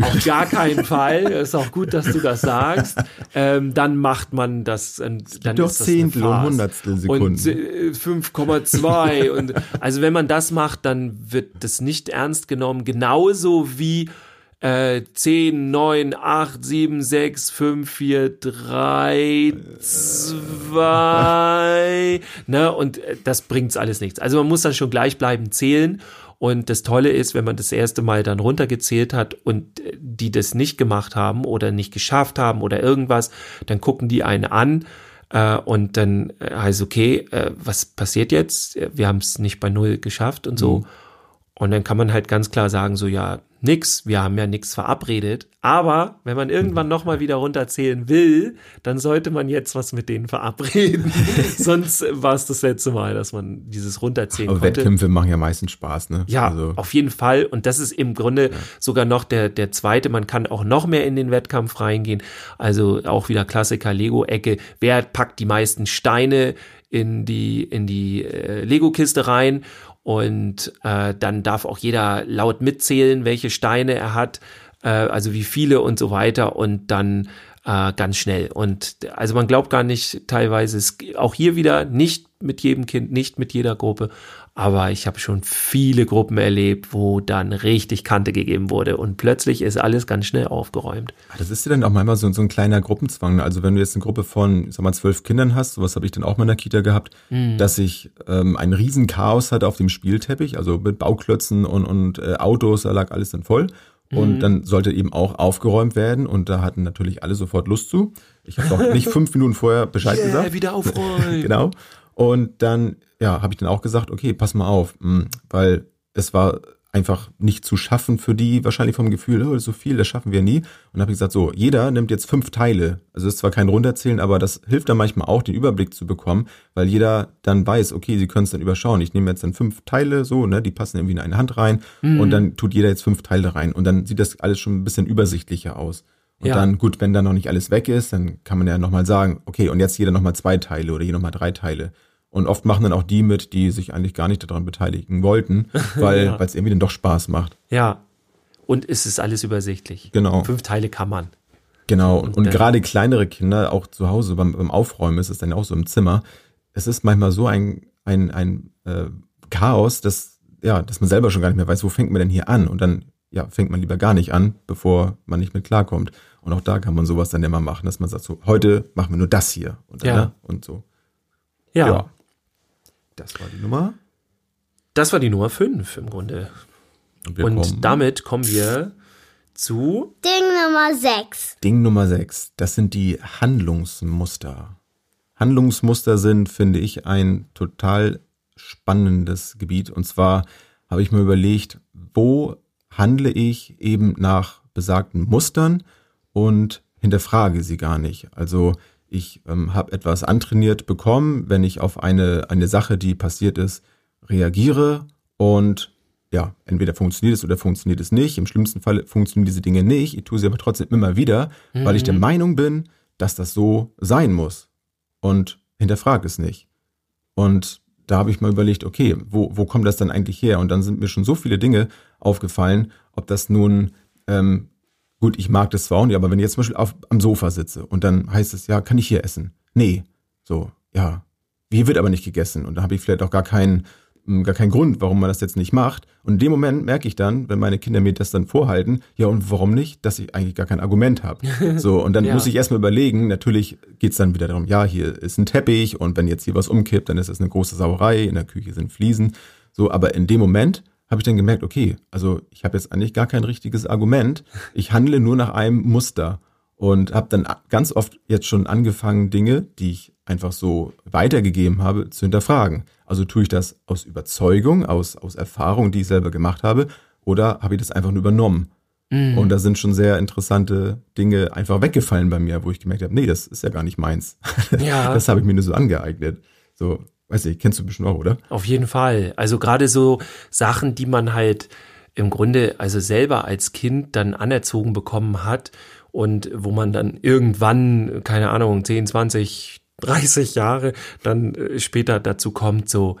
Auf gar keinen [LAUGHS] Fall. Ist auch gut, dass du das sagst. Ähm, dann macht man das. äh, Dann doch ist das Zehntel und. Hundertstel Sekunden. Und äh, 5,2. und also wenn man das macht, dann wird das nicht ernst genommen. Genauso wie äh, 10, 9, 8, 7, 6, 5, 4, 3, 2. Ne? Und äh, das bringt's alles nichts. Also man muss dann schon gleichbleibend zählen. Und das Tolle ist, wenn man das erste Mal dann runtergezählt hat und äh, die das nicht gemacht haben oder nicht geschafft haben oder irgendwas, dann gucken die einen an äh, und dann äh, heißt okay, äh, was passiert jetzt? Wir haben es nicht bei null geschafft und so. Und dann kann man halt ganz klar sagen, so ja, nix, wir haben ja nichts verabredet. Aber wenn man irgendwann nochmal wieder runterzählen will, dann sollte man jetzt was mit denen verabreden. [LAUGHS] Sonst war es das letzte Mal, dass man dieses runterzählen Aber konnte. Wettkämpfe machen ja meistens Spaß, ne? Ja, Also, auf jeden Fall. Und das ist im Grunde sogar noch der, der zweite. Man kann auch noch mehr in den Wettkampf reingehen. Also auch wieder Klassiker Lego-Ecke. Wer packt die meisten Steine in die, in die äh, Lego-Kiste rein? Und äh, dann darf auch jeder laut mitzählen, welche Steine er hat, äh, also wie viele und so weiter. Und dann äh, ganz schnell. Und also man glaubt gar nicht teilweise, es, auch hier wieder nicht mit jedem Kind, nicht mit jeder Gruppe, aber ich habe schon viele Gruppen erlebt, wo dann richtig Kante gegeben wurde und plötzlich ist alles ganz schnell aufgeräumt. das ist ja dann auch manchmal so, so ein kleiner Gruppenzwang. Also wenn du jetzt eine Gruppe von, ich sag mal, zwölf Kindern hast, sowas habe ich dann auch mal in der Kita gehabt, dass ich ähm, ein riesen Chaos hatte auf dem Spielteppich, also mit Bauklötzen und, und äh, Autos, da lag alles dann voll. Und dann sollte eben auch aufgeräumt werden und da hatten natürlich alle sofort Lust zu. Ich habe auch nicht [LAUGHS] fünf Minuten vorher Bescheid gesagt. wieder aufräumen. [LAUGHS] genau. Und dann, ja, habe ich dann auch gesagt, okay, pass mal auf, mh, weil es war einfach nicht zu schaffen für die, wahrscheinlich vom Gefühl, oh, so viel, das schaffen wir nie. Und habe ich gesagt, so, jeder nimmt jetzt fünf Teile. Also es ist zwar kein Runterzählen, aber das hilft dann manchmal auch, den Überblick zu bekommen, weil jeder dann weiß, okay, sie können es dann überschauen. Ich nehme jetzt dann fünf Teile, so, ne, die passen irgendwie in eine Hand rein und dann tut jeder jetzt fünf Teile rein und dann sieht das alles schon ein bisschen übersichtlicher aus. Und Ja. dann, gut, wenn dann noch nicht alles weg ist, dann kann man ja nochmal sagen, okay, und jetzt jeder nochmal zwei Teile oder jeder nochmal drei Teile. Und oft machen dann auch die mit, die sich eigentlich gar nicht daran beteiligen wollten, [LAUGHS] weil Ja. es irgendwie dann doch Spaß macht. Ja. Und es ist alles übersichtlich. Genau. Fünf Teile kann man. Genau. Und, und gerade kleinere Kinder, auch zu Hause beim, beim Aufräumen, ist es dann auch so im Zimmer. Es ist manchmal so ein, ein, ein äh, Chaos, dass, ja, dass man selber schon gar nicht mehr weiß, wo fängt man denn hier an? Und dann ja, fängt man lieber gar nicht an, bevor man nicht mit klarkommt. Und auch da kann man sowas dann immer machen, dass man sagt, so, heute machen wir nur das hier. Und, dann, Ja. ne? und so. Ja. Ja. Das war die Nummer. Das war die Nummer fünf im Grunde. Und, Und kommen damit kommen wir zu Ding Nummer 6. Ding Nummer 6. Das sind die Handlungsmuster. Handlungsmuster sind, finde ich, ein total spannendes Gebiet. Und zwar habe ich mir überlegt, wo handle ich eben nach besagten Mustern und hinterfrage sie gar nicht. Also ich ähm, habe etwas antrainiert bekommen, wenn ich auf eine, eine Sache, die passiert ist, reagiere und ja, entweder funktioniert es oder funktioniert es nicht. Im schlimmsten Fall funktionieren diese Dinge nicht. Ich tue sie aber trotzdem immer wieder, mhm. weil ich der mhm. Meinung bin, dass das so sein muss. Und hinterfrage es nicht. Und da habe ich mal überlegt, okay, wo, wo kommt das dann eigentlich her? Und dann sind mir schon so viele Dinge aufgefallen, ob das nun, ähm, gut, ich mag das zwar auch nicht, aber wenn ich jetzt zum Beispiel auf, am Sofa sitze und dann heißt es, ja, kann ich hier essen? Nee. So, ja. Hier wird aber nicht gegessen. Und da habe ich vielleicht auch gar keinen gar keinen Grund, warum man das jetzt nicht macht. Und in dem Moment merke ich dann, wenn meine Kinder mir das dann vorhalten, ja und warum nicht, dass ich eigentlich gar kein Argument habe. [LAUGHS] So, und dann ja. muss ich erstmal überlegen, natürlich geht's dann wieder darum, ja, hier ist ein Teppich und wenn jetzt hier was umkippt, dann ist es eine große Sauerei, in der Küche sind Fliesen. So, aber in dem Moment habe ich dann gemerkt, okay, also ich habe jetzt eigentlich gar kein richtiges Argument. Ich handle nur nach einem Muster und habe dann ganz oft jetzt schon angefangen, Dinge, die ich einfach so weitergegeben habe, zu hinterfragen. Also tue ich das aus Überzeugung, aus, aus Erfahrung, die ich selber gemacht habe, oder habe ich das einfach nur übernommen? Mhm. Und da sind schon sehr interessante Dinge einfach weggefallen bei mir, wo ich gemerkt habe, nee, das ist ja gar nicht meins. [LAUGHS] Ja. Das habe ich mir nur so angeeignet. So, weiß ich, kennst du bestimmt auch, oder? Auf jeden Fall. Also gerade so Sachen, die man halt im Grunde also selber als Kind dann anerzogen bekommen hat und wo man dann irgendwann, keine Ahnung, 10, 20, 30 Jahre dann äh, später dazu kommt, so,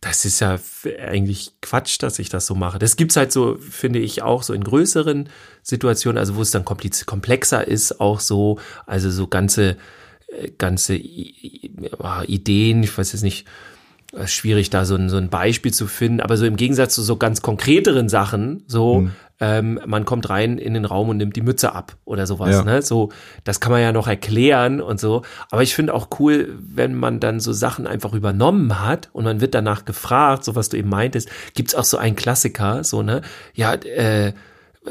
das ist ja eigentlich Quatsch, dass ich das so mache. Das gibt's halt so, finde ich, auch so in größeren Situationen, also wo es dann komplexer ist, auch so, also so ganze, äh, ganze Ideen, ich weiß jetzt nicht, schwierig da so ein, so ein Beispiel zu finden, aber so im Gegensatz zu so ganz konkreteren Sachen, so mhm. ähm, man kommt rein in den Raum und nimmt die Mütze ab oder sowas, ja. ne? So, das kann man ja noch erklären und so. Aber ich finde auch cool, wenn man dann so Sachen einfach übernommen hat und man wird danach gefragt, so was du eben meintest, gibt's auch so einen Klassiker, so, ne? Ja, äh,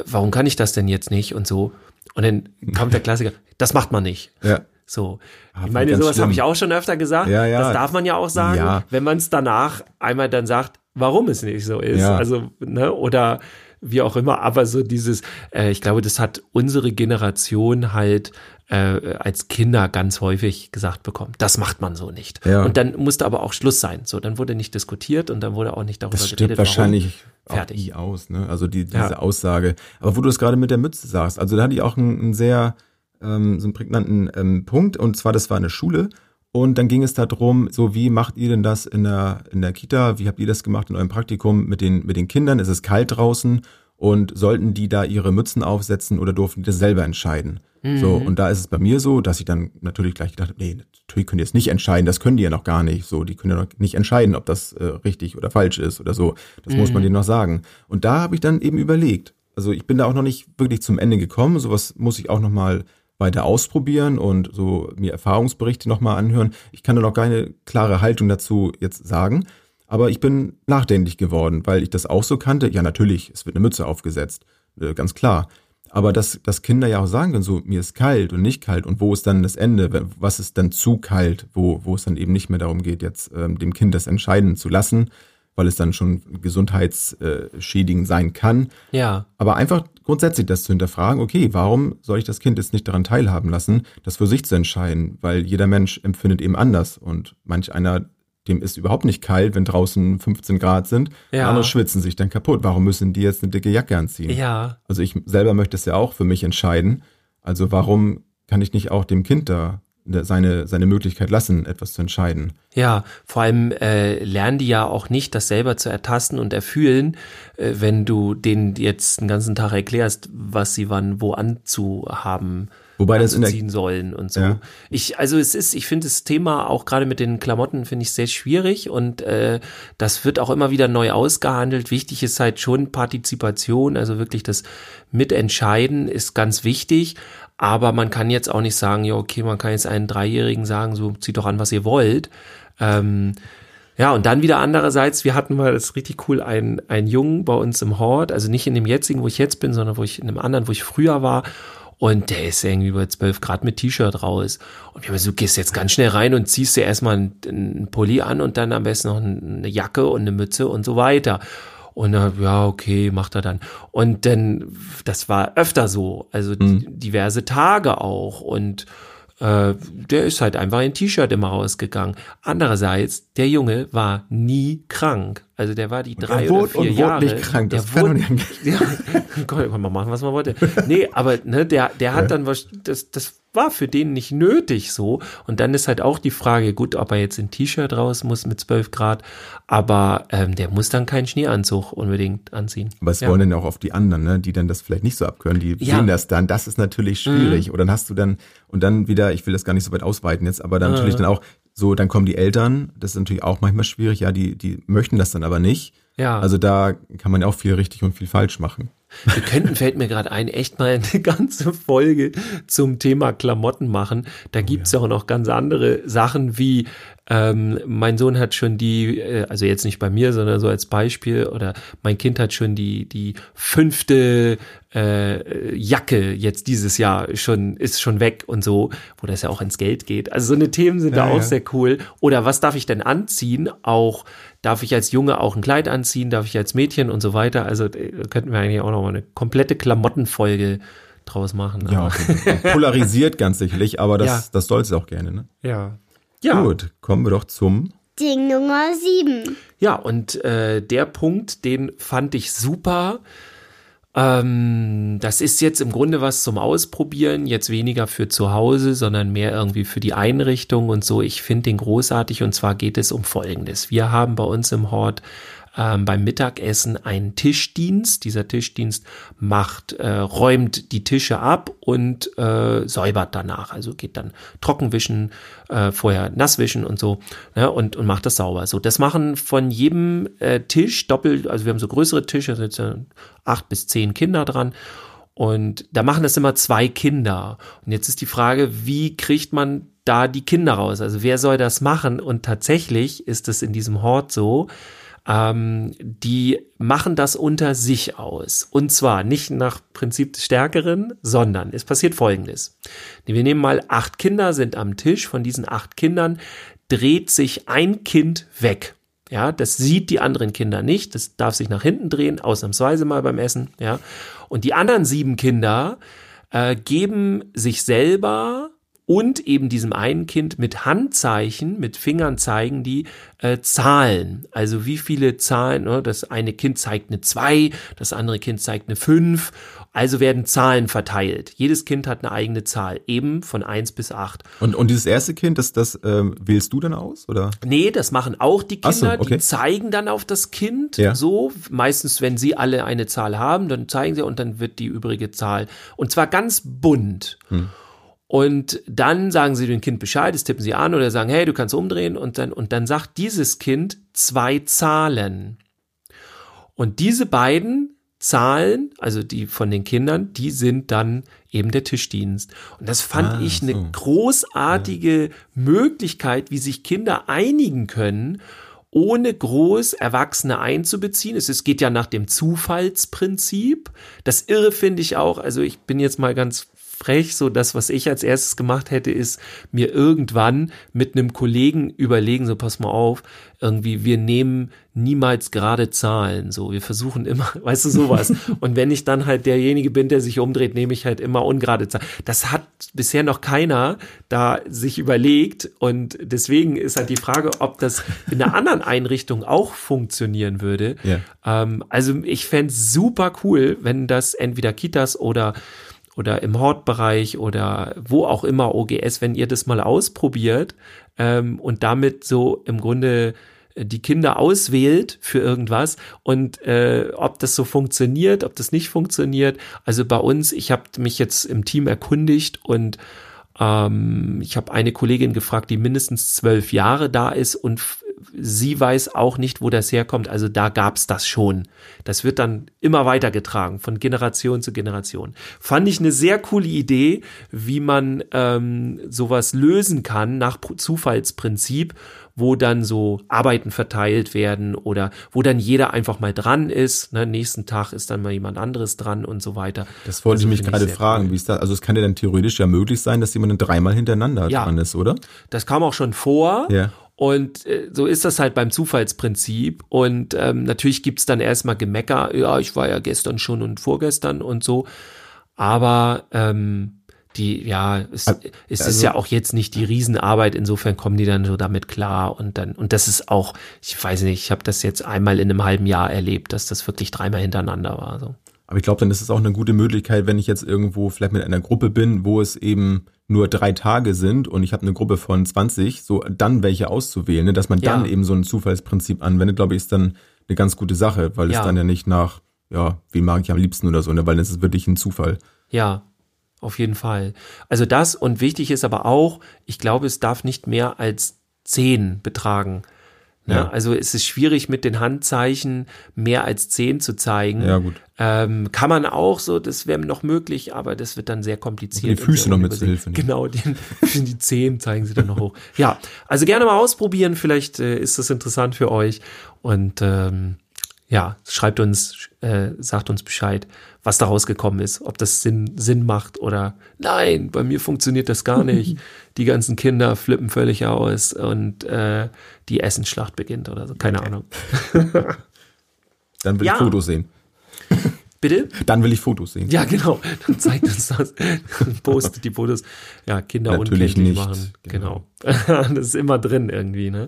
warum kann ich das denn jetzt nicht und so? Und dann kommt der Klassiker, das macht man nicht. Ja. So. Ah, ich meine, sowas habe ich auch schon öfter gesagt. Ja, ja. Das darf man ja auch sagen, ja. wenn man es danach einmal dann sagt, warum es nicht so ist. Ja. Also, ne, oder wie auch immer, aber so dieses, äh, ich glaube, das hat unsere Generation halt äh, als Kinder ganz häufig gesagt bekommen. Das macht man so nicht. Ja. Und dann musste aber auch Schluss sein. So, dann wurde nicht diskutiert und dann wurde auch nicht darüber das geredet. Wahrscheinlich fertig aus, ne? Also die, diese ja. Aussage. Aber wo du es gerade mit der Mütze sagst, also da hatte ich auch einen, einen sehr ähm, so einen prägnanten ähm, Punkt. Und zwar, das war eine Schule. Und dann ging es darum, so wie macht ihr denn das in der, in der Kita? Wie habt ihr das gemacht in eurem Praktikum mit den, mit den Kindern? Es ist kalt draußen und sollten die da ihre Mützen aufsetzen oder durften die das selber entscheiden? Mhm. So, und da ist es bei mir so, dass ich dann natürlich gleich gedacht habe, nee, natürlich können die jetzt nicht entscheiden, das können die ja noch gar nicht. So, die können ja noch nicht entscheiden, ob das äh, richtig oder falsch ist oder so. Das mhm. muss man mhm. denen noch sagen. Und da habe ich dann eben überlegt, also ich bin da auch noch nicht wirklich zum Ende gekommen, sowas muss ich auch noch mal weiter ausprobieren und so mir Erfahrungsberichte nochmal anhören. Ich kann da noch keine klare Haltung dazu jetzt sagen, aber ich bin nachdenklich geworden, weil ich das auch so kannte. Ja, natürlich, es wird eine Mütze aufgesetzt, äh, ganz klar. Aber dass, dass Kinder ja auch sagen können, so mir ist kalt und nicht kalt und wo ist dann das Ende, was ist dann zu kalt, wo, wo es dann eben nicht mehr darum geht, jetzt ähm, dem Kind das entscheiden zu lassen, weil es dann schon gesundheitsschädigend sein kann. Ja. Aber einfach grundsätzlich das zu hinterfragen, okay, warum soll ich das Kind jetzt nicht daran teilhaben lassen, das für sich zu entscheiden? Weil jeder Mensch empfindet eben anders und manch einer, dem ist überhaupt nicht kalt, wenn draußen 15 Grad sind. Ja. Andere schwitzen sich dann kaputt. Warum müssen die jetzt eine dicke Jacke anziehen? Ja. Also ich selber möchte es ja auch für mich entscheiden. Also warum kann ich nicht auch dem Kind da seine, seine Möglichkeit lassen, etwas zu entscheiden. Ja, vor allem äh, lernen die ja auch nicht, das selber zu ertasten und erfühlen, äh, wenn du denen jetzt den ganzen Tag erklärst, was sie wann wo anzuhaben Wobei das in der sollen und so. Ja. Ich also es ist, ich finde das Thema auch gerade mit den Klamotten finde ich sehr schwierig und äh, das wird auch immer wieder neu ausgehandelt. Wichtig ist halt schon Partizipation, also wirklich das Mitentscheiden ist ganz wichtig. Aber man kann jetzt auch nicht sagen, ja, okay, man kann jetzt einen Dreijährigen sagen, so zieht doch an, was ihr wollt. Ähm, ja, und dann wieder andererseits, wir hatten mal, das ist richtig cool, einen, einen Jungen bei uns im Hort, also nicht in dem jetzigen, wo ich jetzt bin, sondern wo ich in einem anderen, wo ich früher war. Und der ist irgendwie über 12 Grad mit T-Shirt raus. Und wir haben so, gehst jetzt ganz schnell rein und ziehst dir erstmal einen, einen Pulli an und dann am besten noch eine Jacke und eine Mütze und so weiter. Und dann, ja, okay, macht er dann. Und dann, das war öfter so, also mhm. diverse Tage auch. Und äh, der ist halt einfach in T-Shirt immer rausgegangen. Andererseits, der Junge war nie krank. Also der war die drei er oder wurde vier und Jahre. wurde nicht krank. Das der kann wurde, nicht [LAUGHS] ja, konnte man machen, was man wollte. Nee, aber ne, der, der hat dann was, das, das war für den nicht nötig so. Und dann ist halt auch die Frage, gut, ob er jetzt in T-Shirt raus muss mit 12 Grad, aber ähm, der muss dann keinen Schneeanzug unbedingt anziehen. Aber es ja. wollen dann ja auch oft die anderen, ne, die dann das vielleicht nicht so abkönnen, die Ja. sehen das dann. Das ist natürlich schwierig. Und dann hast du dann, und dann wieder, ich will das gar nicht so weit ausweiten jetzt, aber dann natürlich dann auch, so, dann kommen die Eltern, das ist natürlich auch manchmal schwierig, ja, die, die möchten das dann aber nicht. Ja. Also da kann man ja auch viel richtig und viel falsch machen. Wir könnten, fällt mir gerade ein, echt mal eine [LAUGHS] ganze Folge zum Thema Klamotten machen. Da gibt's ja. auch noch ganz andere Sachen wie, ähm, mein Sohn hat schon die, äh, also jetzt nicht bei mir, sondern so als Beispiel, oder mein Kind hat schon die, die fünfte äh, Jacke jetzt dieses Jahr schon, ist schon weg und so, wo das ja auch ins Geld geht. Also so eine Themen sind da Ja, auch ja. sehr cool. Oder was darf ich denn anziehen? Auch darf ich als Junge auch ein Kleid anziehen? Darf ich als Mädchen und so weiter? Also äh, könnten wir eigentlich auch noch mal eine komplette Klamottenfolge draus machen. Ja, Fall. [LAUGHS] polarisiert ganz sicherlich, aber das, Ja. das soll es auch gerne, ne? ja. Ja. Gut, kommen wir doch zum. Ding Nummer 7. Ja, und äh, der Punkt, den fand ich super. Ähm, das ist jetzt im Grunde was zum Ausprobieren, jetzt weniger für zu Hause, sondern mehr irgendwie für die Einrichtung und so. Ich finde den großartig und zwar geht es um Folgendes. Wir haben bei uns im Hort ähm, beim Mittagessen einen Tischdienst. Dieser Tischdienst macht, äh, räumt die Tische ab und äh, säubert danach. Also geht dann trockenwischen, äh, vorher nasswischen und so ne, und, und macht das sauber. So, das machen von jedem äh, Tisch doppelt, also wir haben so größere Tische, da sind acht bis zehn Kinder dran. Und da machen das immer zwei Kinder. Und jetzt ist die Frage, wie kriegt man da die Kinder raus? Also wer soll das machen? Und tatsächlich ist es in diesem Hort so, ähm, die machen das unter sich aus. Und zwar nicht nach Prinzip des Stärkeren, sondern es passiert Folgendes. Wir nehmen mal acht Kinder sind am Tisch. Von diesen acht Kindern dreht sich ein Kind weg. Ja, das sieht die anderen Kinder nicht. Das darf sich nach hinten drehen, ausnahmsweise mal beim Essen. Ja, und die anderen sieben Kinder äh, geben sich selber und eben diesem einen Kind mit Handzeichen, mit Fingern zeigen die äh, Zahlen. Also wie viele Zahlen, ne? das eine Kind zeigt eine 2, das andere Kind zeigt eine 5. Also werden Zahlen verteilt. Jedes Kind hat eine eigene Zahl, eben von 1 bis 8. Und, und dieses erste Kind, das, das ähm, wählst du dann aus, oder? Nee, das machen auch die Ach so, Kinder. okay. Die zeigen dann auf das Kind Ja. so. Meistens, wenn sie alle eine Zahl haben, dann zeigen sie und dann wird die übrige Zahl. Und zwar ganz bunt. Hm. Und dann sagen sie dem Kind Bescheid, das tippen sie an oder sagen, hey, du kannst umdrehen und dann, und dann sagt dieses Kind zwei Zahlen. Und diese beiden Zahlen, also die von den Kindern, die sind dann eben der Tischdienst. Und das fand Ah, ich eine so. großartige Möglichkeit, wie sich Kinder einigen können, ohne groß Erwachsene einzubeziehen. Es geht ja nach dem Zufallsprinzip. Das Irre finde ich auch, also ich bin jetzt mal ganz frech, so das, was ich als erstes gemacht hätte, ist mir irgendwann mit einem Kollegen überlegen, so pass mal auf, irgendwie, wir nehmen niemals gerade Zahlen, so, wir versuchen immer, [LAUGHS] weißt du, sowas. [LAUGHS] Und wenn ich dann halt derjenige bin, der sich umdreht, nehme ich halt immer ungerade Zahlen. Das hat bisher noch keiner da sich überlegt und deswegen ist halt die Frage, ob das in einer anderen Einrichtung auch funktionieren würde. Ja. Ähm, also ich fänd's super cool, wenn das entweder Kitas oder oder im Hortbereich oder wo auch immer OGS, wenn ihr das mal ausprobiert ähm, und damit so im Grunde äh, die Kinder auswählt für irgendwas und äh, ob das so funktioniert, ob das nicht funktioniert. Also bei uns, ich habe mich jetzt im Team erkundigt und ähm, ich habe eine Kollegin gefragt, die mindestens zwölf Jahre da ist und sie weiß auch nicht, wo das herkommt. Also da gab's das schon. Das wird dann immer weitergetragen von Generation zu Generation. Fand ich eine sehr coole Idee, wie man ähm, sowas lösen kann nach Pr- Zufallsprinzip, wo dann so Arbeiten verteilt werden oder wo dann jeder einfach mal dran ist. Ne? Nächsten Tag ist dann mal jemand anderes dran und so weiter. Das wollte Also ich mich gerade fragen, cool. wie ist das? Also es kann ja dann theoretisch ja möglich sein, dass jemand dann dreimal hintereinander Ja. dran ist, oder? Das kam auch schon vor. Ja. Und äh, so ist das halt beim Zufallsprinzip. Und ähm, natürlich gibt's dann erstmal Gemecker, ja, ich war ja gestern schon und vorgestern und so. Aber ähm, die, ja, es, Also- es ist ja auch jetzt nicht die Riesenarbeit, insofern kommen die dann so damit klar und dann, und das ist auch, ich weiß nicht, ich habe das jetzt einmal in einem halben Jahr erlebt, dass das wirklich dreimal hintereinander war. So. Aber ich glaube, dann ist es auch eine gute Möglichkeit, wenn ich jetzt irgendwo vielleicht mit einer Gruppe bin, wo es eben nur drei Tage sind und ich habe eine Gruppe von 20, so dann welche auszuwählen, ne? dass man Ja. dann eben so ein Zufallsprinzip anwendet, glaube ich, ist dann eine ganz gute Sache, weil Ja. es dann ja nicht nach, ja, wie mag ich am liebsten oder so, ne? weil es ist wirklich ein Zufall. Ja, auf jeden Fall. Also das und wichtig ist aber auch, ich glaube, es darf nicht mehr als zehn betragen. Ne? Ja. Also es ist schwierig mit den Handzeichen mehr als zehn zu zeigen. Ja, gut. Ähm, kann man auch so, das wäre noch möglich, aber das wird dann sehr kompliziert. Die Füße noch mit zur Hilfe nehmen. Genau, die, [LAUGHS] die Zehen zeigen sie dann noch hoch. Ja, also gerne mal ausprobieren, vielleicht äh, ist das interessant für euch und ähm, ja, schreibt uns, äh, sagt uns Bescheid, was da rausgekommen ist, ob das Sinn, Sinn macht oder nein, bei mir funktioniert das gar [LAUGHS] nicht. Die ganzen Kinder flippen völlig aus und äh, die Essensschlacht beginnt oder so, keine Ahnung. [LAUGHS] Dann will Ja. ich Fotos sehen. [LAUGHS] Bitte? Dann will ich Fotos sehen. Ja, genau. Dann zeigt uns das. Postet die Fotos. Ja, Kinder Natürlich unkenntlich nicht. machen. Genau. das ist immer drin irgendwie, ne?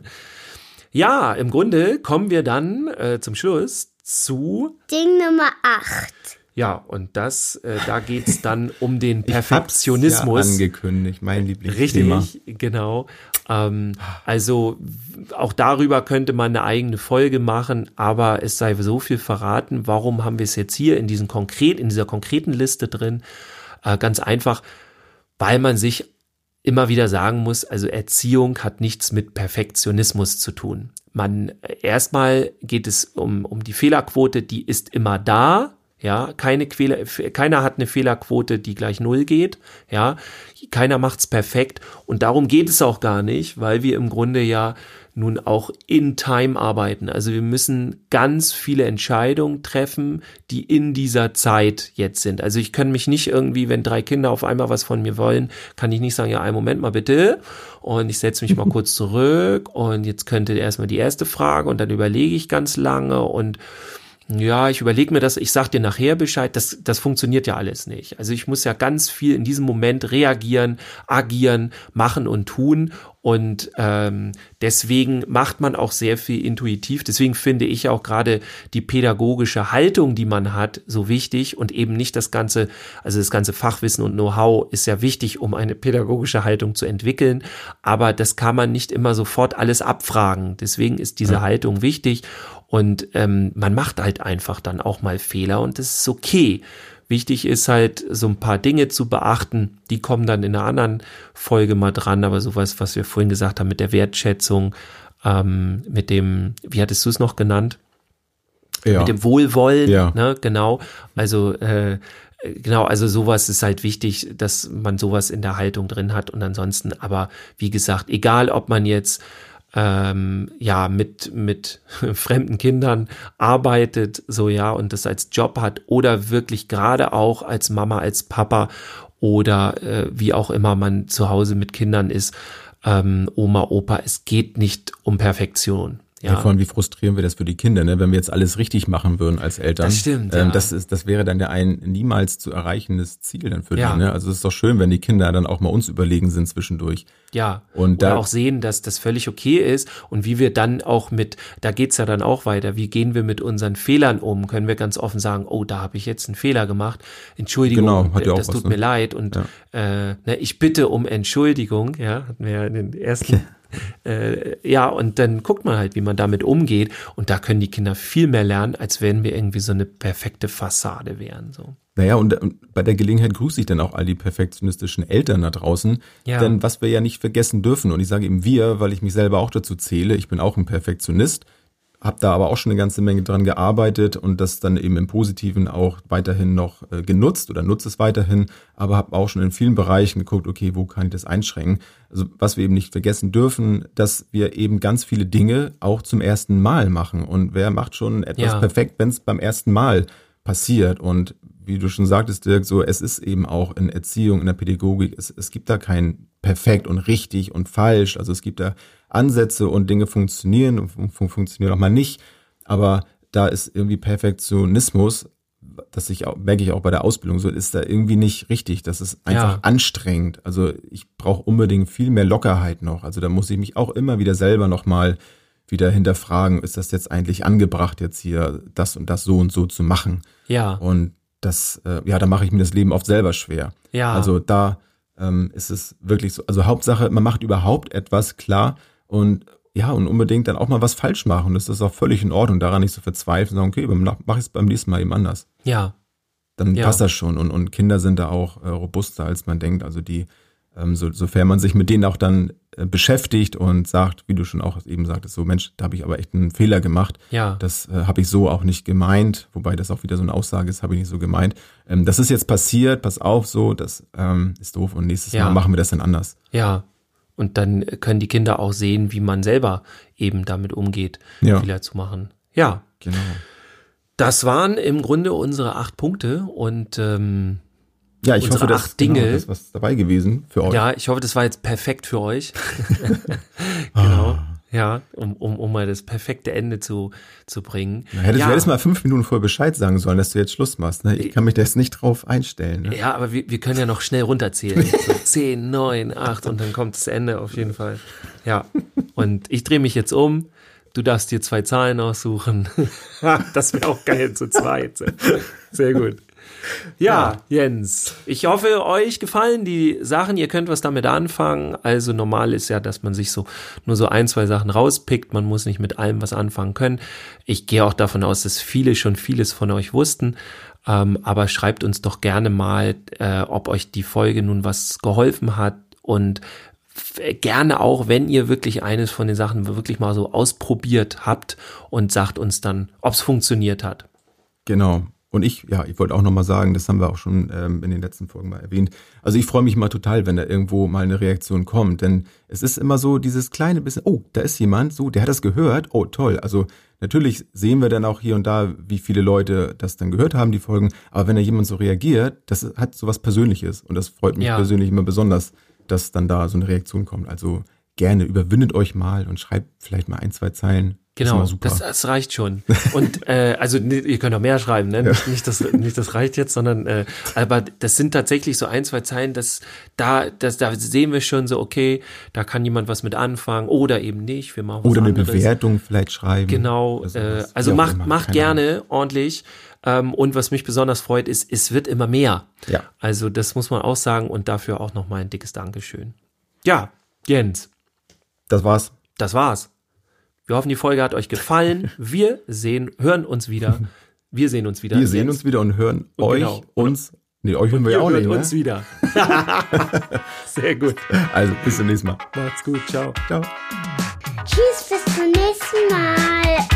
Ja, im Grunde kommen wir dann äh, zum Schluss zu, Ding Nummer 8. ja, und das, äh, da geht's dann um den [LAUGHS] Perfektionismus. Ja angekündigt, mein Lieblingsthema. Richtig, genau. Ähm, also auch darüber könnte man eine eigene Folge machen, aber es sei so viel verraten. Warum haben wir es jetzt hier in diesem konkret, in dieser konkreten Liste drin? Äh, ganz einfach, weil man sich immer wieder sagen muss, also Erziehung hat nichts mit Perfektionismus zu tun. Man erstmal geht es um, um die Fehlerquote, die ist immer da. Ja, keine Fehler, keiner hat eine Fehlerquote, die gleich null geht. Ja, keiner macht's perfekt und darum geht es auch gar nicht, weil wir im Grunde ja nun auch in Time arbeiten. Also wir müssen ganz viele Entscheidungen treffen, die in dieser Zeit jetzt sind. Also ich kann mich nicht irgendwie, wenn drei Kinder auf einmal was von mir wollen, kann ich nicht sagen, ja, einen Moment mal bitte. Und ich setze mich mal [LAUGHS] kurz zurück und jetzt könnte erstmal die erste Frage und dann überlege ich ganz lange und ja, ich überlege mir das, ich sag dir nachher Bescheid, das, das funktioniert ja alles nicht. Also ich muss ja ganz viel in diesem Moment reagieren, agieren, machen und tun. Und ähm, deswegen macht man auch sehr viel intuitiv. Deswegen finde ich auch gerade die pädagogische Haltung, die man hat, so wichtig und eben nicht das ganze, also das ganze Fachwissen und Know-how ist ja wichtig, um eine pädagogische Haltung zu entwickeln. Aber das kann man nicht immer sofort alles abfragen. Deswegen ist diese Haltung wichtig. Und ähm, man macht halt einfach dann auch mal Fehler und das ist okay. Wichtig ist halt, so ein paar Dinge zu beachten. Die kommen dann in einer anderen Folge mal dran, aber sowas, was wir vorhin gesagt haben mit der Wertschätzung, ähm, mit dem, wie hattest du es noch genannt? Ja. Mit dem Wohlwollen, Ja. ne, genau. Also äh, genau, also sowas ist halt wichtig, dass man sowas in der Haltung drin hat und ansonsten, aber wie gesagt, egal ob man jetzt ähm, ja mit mit [LAUGHS] fremden Kindern arbeitet, so ja und das als Job hat oder wirklich gerade auch als Mama, als Papa oder äh, wie auch immer man zu Hause mit Kindern ist, ähm, Oma, Opa, es geht nicht um Perfektion. Ja. Ja, vor allem, wie frustrieren wir das für die Kinder, ne? wenn wir jetzt alles richtig machen würden als Eltern. Das stimmt, Ähm, ja. das, ist, das wäre dann ja ein niemals zu erreichendes Ziel dann für Ja. die. Ne? Also es ist doch schön, wenn die Kinder dann auch mal uns überlegen sind zwischendurch. Ja, Und oder da- auch sehen, dass das völlig okay ist und wie wir dann auch mit, da geht's ja dann auch weiter, wie gehen wir mit unseren Fehlern um? Können wir ganz offen sagen, oh, da habe ich jetzt einen Fehler gemacht, Entschuldigung, Genau, hat ja auch das was, tut ne? mir leid und äh, ne, ich bitte um Entschuldigung, ja, hatten wir ja in den ersten, [LAUGHS] äh, ja, und dann guckt man halt, wie man damit umgeht und da können die Kinder viel mehr lernen, als wenn wir irgendwie so eine perfekte Fassade wären, so. Naja, und, bei der Gelegenheit grüße ich dann auch all die perfektionistischen Eltern da draußen. Ja. Denn was wir ja nicht vergessen dürfen, und ich sage eben wir, weil ich mich selber auch dazu zähle, ich bin auch ein Perfektionist, habe da aber auch schon eine ganze Menge dran gearbeitet und das dann eben im Positiven auch weiterhin noch äh, genutzt oder nutze es weiterhin, aber habe auch schon in vielen Bereichen geguckt, okay, wo kann ich das einschränken? Also was wir eben nicht vergessen dürfen, dass wir eben ganz viele Dinge auch zum ersten Mal machen. Und wer macht schon etwas Ja. perfekt, wenn es beim ersten Mal passiert? Und wie du schon sagtest, Dirk, so es ist eben auch in Erziehung, in der Pädagogik, es, es gibt da kein perfekt und richtig und falsch. Also es gibt da Ansätze und Dinge funktionieren und fun fun- funktionieren auch mal nicht. Aber da ist irgendwie Perfektionismus dass ich auch, merke ich auch bei der Ausbildung, so ist da irgendwie nicht richtig. Das ist einfach Ja. anstrengend. Also ich brauche unbedingt viel mehr Lockerheit noch. Also da muss ich mich auch immer wieder selber nochmal wieder hinterfragen, ist das jetzt eigentlich angebracht, jetzt hier das und das so und so zu machen? Ja, Und das, äh, ja, da mache ich mir das Leben oft selber schwer. ja. Also da ähm, ist es wirklich so, also Hauptsache, man macht überhaupt etwas klar und ja, und unbedingt dann auch mal was falsch machen. Das ist auch völlig in Ordnung, daran nicht zu verzweifeln, sagen, okay, mache ich es beim nächsten Mal eben anders. ja, Dann Ja. passt das schon. Und, und Kinder sind da auch äh, robuster, als man denkt. Also die, ähm, so, sofern man sich mit denen auch dann äh, beschäftigt und sagt, wie du schon auch eben sagtest, so Mensch, da habe ich aber echt einen Fehler gemacht. ja. Das äh, habe ich so auch nicht gemeint, wobei das auch wieder so eine Aussage ist, habe ich nicht so gemeint. Ähm, das ist jetzt passiert, pass auf, so, das ähm, ist doof und nächstes Ja. Mal machen wir das dann anders. Ja. Und dann können die Kinder auch sehen, wie man selber eben damit umgeht, Ja. Fehler zu machen. Ja. Genau. Das waren im Grunde unsere acht Punkte und ähm, Ja, ich hoffe, dass acht Dinge- genau, das ist was dabei gewesen für euch. ja, ich hoffe, das war jetzt perfekt für euch. [LAUGHS] [LAUGHS] genau. Ja, um, um, um mal das perfekte Ende zu, zu bringen. Na, hättest, ja. du hättest mal fünf Minuten vorher Bescheid sagen sollen, dass du jetzt Schluss machst. Ne? Ich kann mich da jetzt nicht drauf einstellen. Ne? Ja, aber wir, wir können ja noch schnell runterzählen. [LAUGHS] So 10, 9, 8 und dann kommt das Ende auf jeden Fall. Ja. Und ich drehe mich jetzt um. Du darfst dir zwei Zahlen aussuchen. das wäre auch geil zu zweit. Sehr gut. Ja, Jens, ich hoffe, euch gefallen die Sachen. Ihr könnt was damit anfangen. Also normal ist ja, dass man sich so nur so ein, zwei Sachen rauspickt. Man muss nicht mit allem was anfangen können. Ich gehe auch davon aus, dass viele schon vieles von euch wussten. Ähm, aber schreibt uns doch gerne mal, äh, ob euch die Folge nun was geholfen hat und gerne auch, wenn ihr wirklich eines von den Sachen wirklich mal so ausprobiert habt und sagt uns dann, ob es funktioniert hat. Genau. Und ich, ja, ich wollte auch nochmal sagen, das haben wir auch schon ähm, in den letzten Folgen mal erwähnt. Also ich freue mich mal total, wenn da irgendwo mal eine Reaktion kommt. Denn es ist immer so dieses kleine bisschen, oh, da ist jemand, so, der hat das gehört, oh toll. Also natürlich sehen wir dann auch hier und da, wie viele Leute das dann gehört haben, die Folgen. Aber wenn da jemand so reagiert, das hat so was Persönliches. Und das freut mich Ja. persönlich immer besonders, dass dann da so eine Reaktion kommt. Also gerne, überwindet euch mal und schreibt vielleicht mal ein, zwei Zeilen. Genau, das, das reicht schon. Und äh, also ihr könnt auch mehr schreiben, ne? Nicht, nicht, das, nicht das reicht jetzt, sondern äh, aber das sind tatsächlich so ein, zwei Zeilen, dass da, das, da sehen wir schon so, okay, da kann jemand was mit anfangen oder eben nicht. Wir machen was Oder eine anderes. Bewertung vielleicht schreiben. Genau, Oder äh, also macht, immer, macht keine Ahnung. gerne ordentlich. Ähm, und was mich besonders freut, ist, es wird immer mehr. Ja. Also das muss man auch sagen und dafür auch nochmal ein dickes Dankeschön. Ja, Jens, Das war's. das war's. Wir hoffen, die Folge hat euch gefallen. Wir sehen, hören uns wieder. Wir sehen uns wieder. Wir sehen uns wieder und hören Und euch, genau. uns. Nee, euch hören wir Ihr ja auch hört nicht. uns Ne? wieder. [LAUGHS] Sehr gut. Also bis zum nächsten Mal. Macht's gut. Ciao. Ciao. Tschüss, bis zum nächsten Mal.